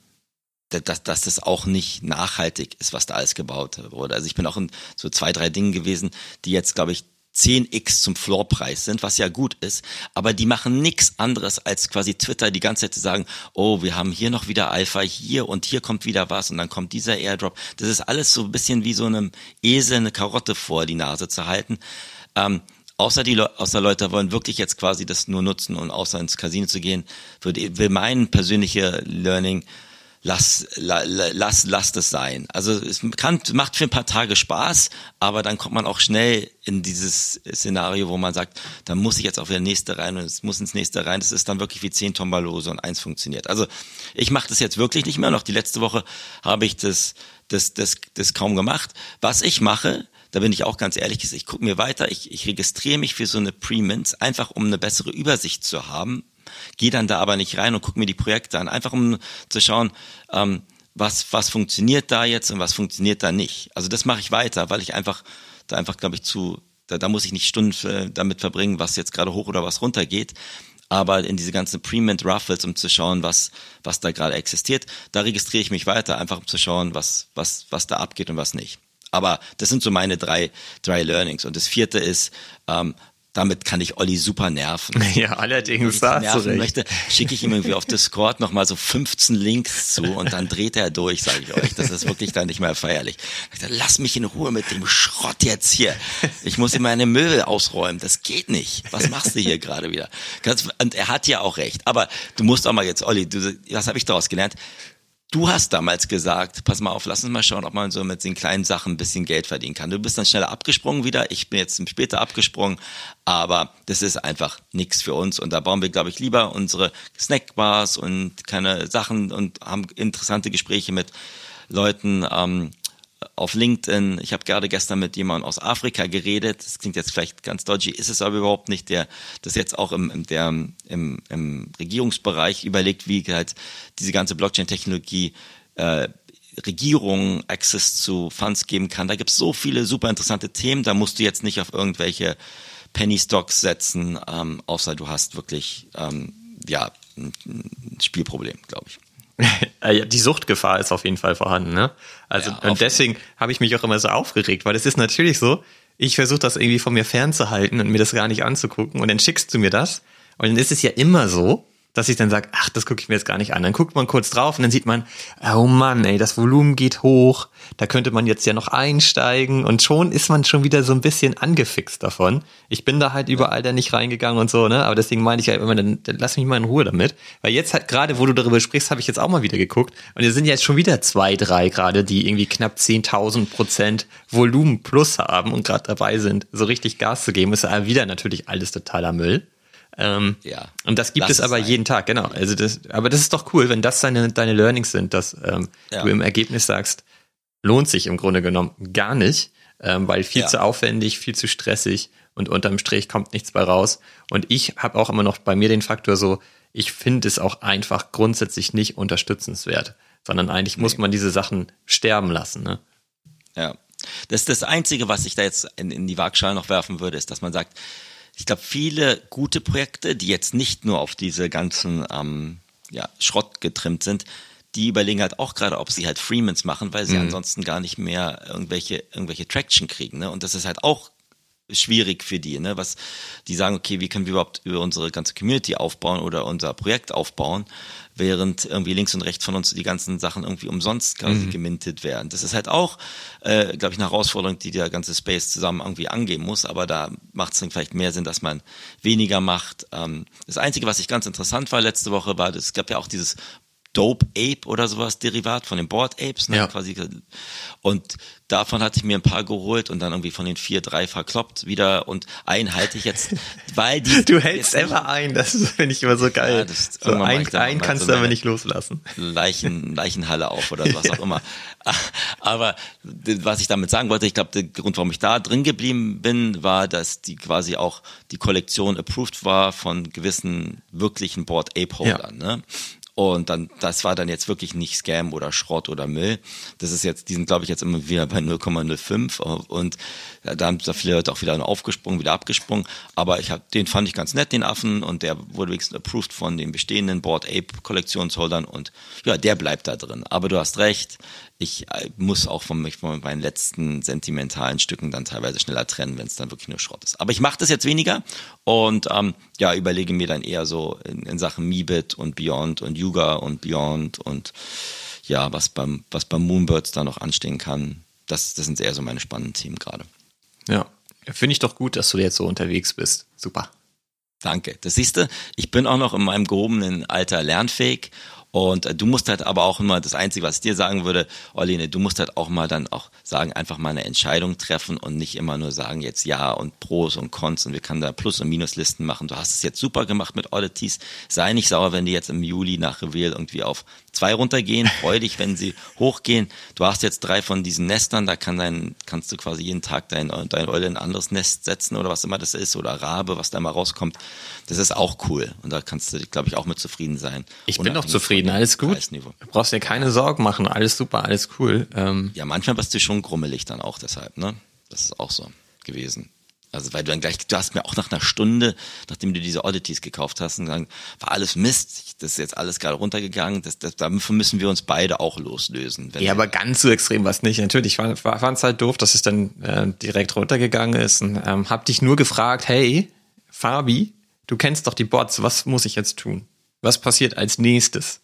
dass, dass das auch nicht nachhaltig ist, was da alles gebaut wurde. Also ich bin auch in so zwei, drei Dingen gewesen, die jetzt, glaube ich, 10x zum Floorpreis sind, was ja gut ist, aber die machen nichts anderes als quasi Twitter die ganze Zeit zu sagen, oh, wir haben hier noch wieder Alpha, hier und hier kommt wieder was und dann kommt dieser Airdrop. Das ist alles so ein bisschen wie so einem Esel eine Karotte vor die Nase zu halten. Ähm, außer die Le außer Leute wollen wirklich jetzt quasi das nur nutzen und außer ins Casino zu gehen, würde, will mein persönlicher Learning lass, la, lass, lass das sein. Also es kann, macht für ein paar Tage Spaß, aber dann kommt man auch schnell in dieses Szenario, wo man sagt, da muss ich jetzt auf der nächste rein und es muss ins nächste rein. Das ist dann wirklich wie zehn Tombalose und eins funktioniert. Also ich mache das jetzt wirklich nicht mehr. Noch die letzte Woche habe ich das, das, das, das kaum gemacht. Was ich mache, da bin ich auch ganz ehrlich, ich gucke mir weiter, ich, ich registriere mich für so eine Pre-Mint, einfach um eine bessere Übersicht zu haben, gehe dann da aber nicht rein und gucke mir die Projekte an, einfach um zu schauen, ähm, was, was funktioniert da jetzt und was funktioniert da nicht. Also das mache ich weiter, weil ich einfach, da einfach, glaube ich, zu, da, da muss ich nicht Stunden damit verbringen, was jetzt gerade hoch oder was runter geht. Aber in diese ganzen Pre-Mint Ruffles, um zu schauen, was, was da gerade existiert, da registriere ich mich weiter, einfach um zu schauen, was, was, was da abgeht und was nicht. Aber das sind so meine drei, drei Learnings. Und das vierte ist, ähm, damit kann ich Olli super nerven. Ja, allerdings Wenn ich nerven möchte, schicke ich ihm irgendwie auf Discord nochmal so 15 Links zu und dann dreht er durch, sage ich euch. Das ist wirklich dann nicht mehr feierlich. Lass mich in Ruhe mit dem Schrott jetzt hier. Ich muss ihm meine Möbel ausräumen. Das geht nicht. Was machst du hier gerade wieder? Und er hat ja auch recht. Aber du musst auch mal jetzt, Olli, du, was habe ich daraus gelernt? Du hast damals gesagt, pass mal auf, lass uns mal schauen, ob man so mit den kleinen Sachen ein bisschen Geld verdienen kann. Du bist dann schneller abgesprungen wieder, ich bin jetzt später abgesprungen, aber das ist einfach nichts für uns. Und da bauen wir, glaube ich, lieber unsere Snackbars und keine Sachen und haben interessante Gespräche mit Leuten, ähm, auf LinkedIn, ich habe gerade gestern mit jemandem aus Afrika geredet, das klingt jetzt vielleicht ganz dodgy, ist es aber überhaupt nicht, der das jetzt auch im, im, der, im, im Regierungsbereich überlegt, wie halt diese ganze Blockchain-Technologie äh, Regierungen Access zu Funds geben kann. Da gibt es so viele super interessante Themen, da musst du jetzt nicht auf irgendwelche Penny Stocks setzen, ähm, außer du hast wirklich ähm, ja, ein Spielproblem, glaube ich. Äh, die Suchtgefahr ist auf jeden Fall vorhanden, ne? Also ja, und deswegen habe ich mich auch immer so aufgeregt, weil es ist natürlich so, ich versuche das irgendwie von mir fernzuhalten und mir das gar nicht anzugucken und dann schickst du mir das und dann ist es ja immer so, dass ich dann sage, ach, das gucke ich mir jetzt gar nicht an. Dann guckt man kurz drauf und dann sieht man, oh Mann, ey, das Volumen geht hoch, da könnte man jetzt ja noch einsteigen und schon ist man schon wieder so ein bisschen angefixt davon. Ich bin da halt überall da nicht reingegangen und so, ne? Aber deswegen meine ich ja immer, dann, dann lass mich mal in Ruhe damit. Weil jetzt halt gerade, wo du darüber sprichst, habe ich jetzt auch mal wieder geguckt und es sind jetzt schon wieder zwei, drei gerade, die irgendwie knapp 10.000 Prozent Volumen plus haben und gerade dabei sind, so richtig Gas zu geben. Ist ja wieder natürlich alles totaler Müll. Ähm, ja. Und das gibt es aber sein. jeden Tag, genau. Also das, aber das ist doch cool, wenn das deine, deine Learnings sind, dass ähm, ja. du im Ergebnis sagst, lohnt sich im Grunde genommen gar nicht, ähm, weil viel ja. zu aufwendig, viel zu stressig und unterm Strich kommt nichts bei raus. Und ich habe auch immer noch bei mir den Faktor so, ich finde es auch einfach grundsätzlich nicht unterstützenswert, sondern eigentlich nee. muss man diese Sachen sterben lassen. Ne? Ja. Das, das Einzige, was ich da jetzt in, in die Waagschale noch werfen würde, ist, dass man sagt, ich glaube, viele gute Projekte, die jetzt nicht nur auf diese ganzen ähm, ja, Schrott getrimmt sind, die überlegen halt auch gerade, ob sie halt Freemans machen, weil sie mhm. ansonsten gar nicht mehr irgendwelche, irgendwelche Traction kriegen. Ne? Und das ist halt auch schwierig für die, ne? Was die sagen, okay, wie können wir überhaupt über unsere ganze Community aufbauen oder unser Projekt aufbauen, während irgendwie links und rechts von uns die ganzen Sachen irgendwie umsonst quasi mhm. gemintet werden. Das ist halt auch, äh, glaube ich, eine Herausforderung, die der ganze Space zusammen irgendwie angehen muss, aber da macht es dann vielleicht mehr Sinn, dass man weniger macht. Ähm, das Einzige, was ich ganz interessant war letzte Woche, war, es gab ja auch dieses Dope Ape oder sowas Derivat von den Board Apes, ne, Ja. quasi. Und davon hatte ich mir ein paar geholt und dann irgendwie von den vier drei verkloppt wieder und einen halte ich jetzt, weil die Du hältst immer ein, das finde ich immer so geil. Ja, das- so ein, ein kannst so du aber nicht loslassen. Leichen, Leichenhalle auf oder was auch immer. Aber was ich damit sagen wollte, ich glaube, der Grund, warum ich da drin geblieben bin, war, dass die quasi auch die Kollektion approved war von gewissen wirklichen Board Ape Holdern. Ne? Und dann, das war dann jetzt wirklich nicht Scam oder Schrott oder Müll. Das ist jetzt, die sind glaube ich jetzt immer wieder bei 0,05 und da haben viele Leute auch wieder aufgesprungen, wieder abgesprungen. Aber ich hab, den fand ich ganz nett, den Affen, und der wurde wenigstens approved von den bestehenden Board Ape Kollektionsholdern und ja, der bleibt da drin. Aber du hast recht, ich äh, muss auch von, von meinen letzten sentimentalen Stücken dann teilweise schneller trennen, wenn es dann wirklich nur Schrott ist. Aber ich mache das jetzt weniger und ähm, ja, überlege mir dann eher so in, in Sachen Meebit und Beyond und Yuga und Beyond und ja, was beim, was beim Moonbirds da noch anstehen kann. Das, das sind eher so meine spannenden Themen gerade. Ja. Finde ich doch gut, dass du jetzt so unterwegs bist. Super. Danke. Das siehst du, ich bin auch noch in meinem gehobenen Alter lernfähig und äh, du musst halt aber auch immer, das Einzige, was ich dir sagen würde, Orline, du musst halt auch mal dann auch sagen, einfach mal eine Entscheidung treffen und nicht immer nur sagen jetzt Ja und Pros und Cons und wir können da Plus- und Minuslisten machen. Du hast es jetzt super gemacht mit Oddities. Sei nicht sauer, wenn die jetzt im Juli nach Reveal irgendwie auf zwei runtergehen. Freu dich, wenn sie hochgehen. Du hast jetzt drei von diesen Nestern, da kann dein, kannst du quasi jeden Tag dein, dein Eule in ein anderes Nest setzen oder was immer das ist oder Rabe, was da mal rauskommt. Das ist auch cool und da kannst du, glaube ich, auch mit zufrieden sein. Ich bin Unabhängig zufrieden, dem alles gut. Preisniveau. Du brauchst dir keine Sorgen machen, alles super, alles cool. Ähm, Ja, manchmal bist du schon grummelig dann auch deshalb, ne? Das ist auch so gewesen. Also weil du dann gleich, du hast mir auch nach einer Stunde, nachdem du diese Oddities gekauft hast, und sagen, war alles Mist, das ist jetzt alles gerade runtergegangen, das, das, davon müssen wir uns beide auch loslösen. Ja, aber ganz so extrem war es nicht. Natürlich fand es halt doof, dass es dann äh, direkt runtergegangen ist. Und, ähm, hab dich nur gefragt, hey, Fabi, du kennst doch die Bots, was muss ich jetzt tun? Was passiert als nächstes?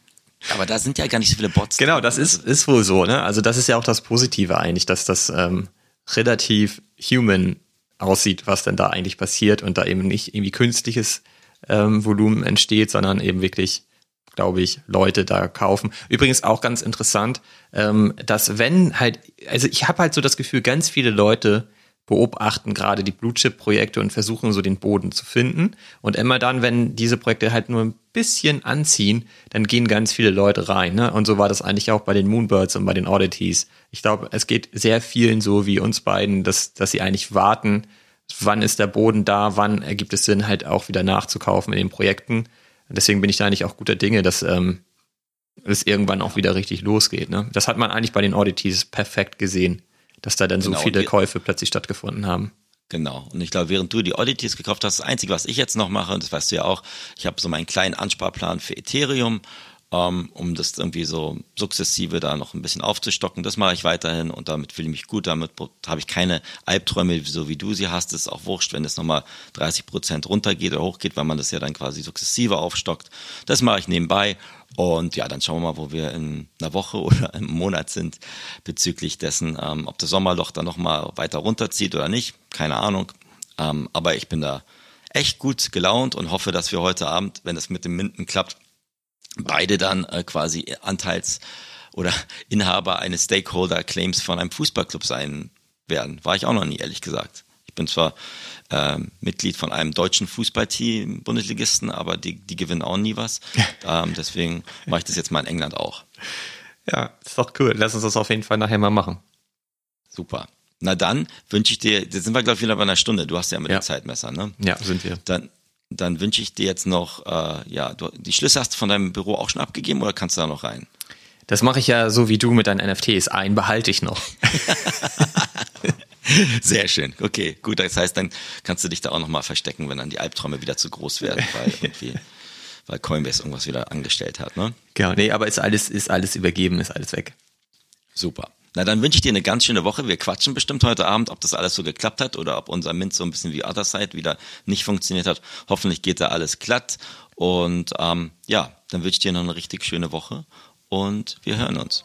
aber da sind ja gar nicht so viele Bots. Genau, das ist, ist wohl so, ne? Also das ist ja auch das Positive eigentlich, dass das ähm, relativ human aussieht, was denn da eigentlich passiert und da eben nicht irgendwie künstliches ähm, Volumen entsteht, sondern eben wirklich, glaube ich, Leute da kaufen. Übrigens auch ganz interessant, ähm, dass wenn halt, also ich habe halt so das Gefühl, ganz viele Leute beobachten gerade die Blue Chip Projekte und versuchen so den Boden zu finden. Und immer dann, wenn diese Projekte halt nur ein bisschen anziehen, dann gehen ganz viele Leute rein. Ne? Und so war das eigentlich auch bei den Moonbirds und bei den Oddities. Ich glaube, es geht sehr vielen so wie uns beiden, dass, dass sie eigentlich warten, wann ist der Boden da, wann ergibt es Sinn, halt auch wieder nachzukaufen in den Projekten. Deswegen bin ich da eigentlich auch guter Dinge, dass ähm, es irgendwann auch wieder richtig losgeht. Ne? Das hat man eigentlich bei den Oddities perfekt gesehen, dass da dann Genau, so viele Käufe plötzlich stattgefunden haben. Genau. Und ich glaube, während du die Oddities gekauft hast, das Einzige, was ich jetzt noch mache, und das weißt du ja auch, ich habe so meinen kleinen Ansparplan für Ethereum, um das irgendwie so sukzessive da noch ein bisschen aufzustocken. Das mache ich weiterhin und damit fühle ich mich gut. Damit habe ich keine Albträume, so wie du sie hast. Es ist auch wurscht, wenn es nochmal 30 Prozent runtergeht oder hochgeht, weil man das ja dann quasi sukzessive aufstockt. Das mache ich nebenbei. Und ja, dann schauen wir mal, wo wir in einer Woche oder im Monat sind bezüglich dessen, ähm, ob das Sommerloch dann nochmal weiter runterzieht oder nicht. Keine Ahnung. Ähm, aber ich bin da echt gut gelaunt und hoffe, dass wir heute Abend, wenn das mit dem Minden klappt, beide dann äh, quasi Anteils- oder Inhaber eines Stakeholder-Claims von einem Fußballclub sein werden. War ich auch noch nie, ehrlich gesagt. Ich bin zwar ähm, Mitglied von einem deutschen Fußballteam, Bundesligisten, aber die, die gewinnen auch nie was. ähm, deswegen mache ich das jetzt mal in England auch. Ja, ist doch cool. Lass uns das auf jeden Fall nachher mal machen. Super. Na dann wünsche ich dir, jetzt sind wir glaube ich wieder bei einer Stunde. Du hast ja mit Ja. dem Zeitmesser, ne? Ja, sind wir. Dann, dann wünsche ich dir jetzt noch, äh, ja, du, die Schlüssel hast du von deinem Büro auch schon abgegeben oder kannst du da noch rein? Das mache ich ja so wie du mit deinen NFTs. Einen behalte ich noch. Sehr schön. Okay, gut. Das heißt, dann kannst du dich da auch nochmal verstecken, wenn dann die Albträume wieder zu groß werden, weil irgendwie, weil Coinbase irgendwas wieder angestellt hat, ne? Genau, nee, aber ist alles, ist alles übergeben, ist alles weg. Super. Na, dann wünsche ich dir eine ganz schöne Woche. Wir quatschen bestimmt heute Abend, ob das alles so geklappt hat oder ob unser Mint so ein bisschen wie Otherside wieder nicht funktioniert hat. Hoffentlich geht da alles glatt. Und ähm, ja, dann wünsche ich dir noch eine richtig schöne Woche und wir hören uns.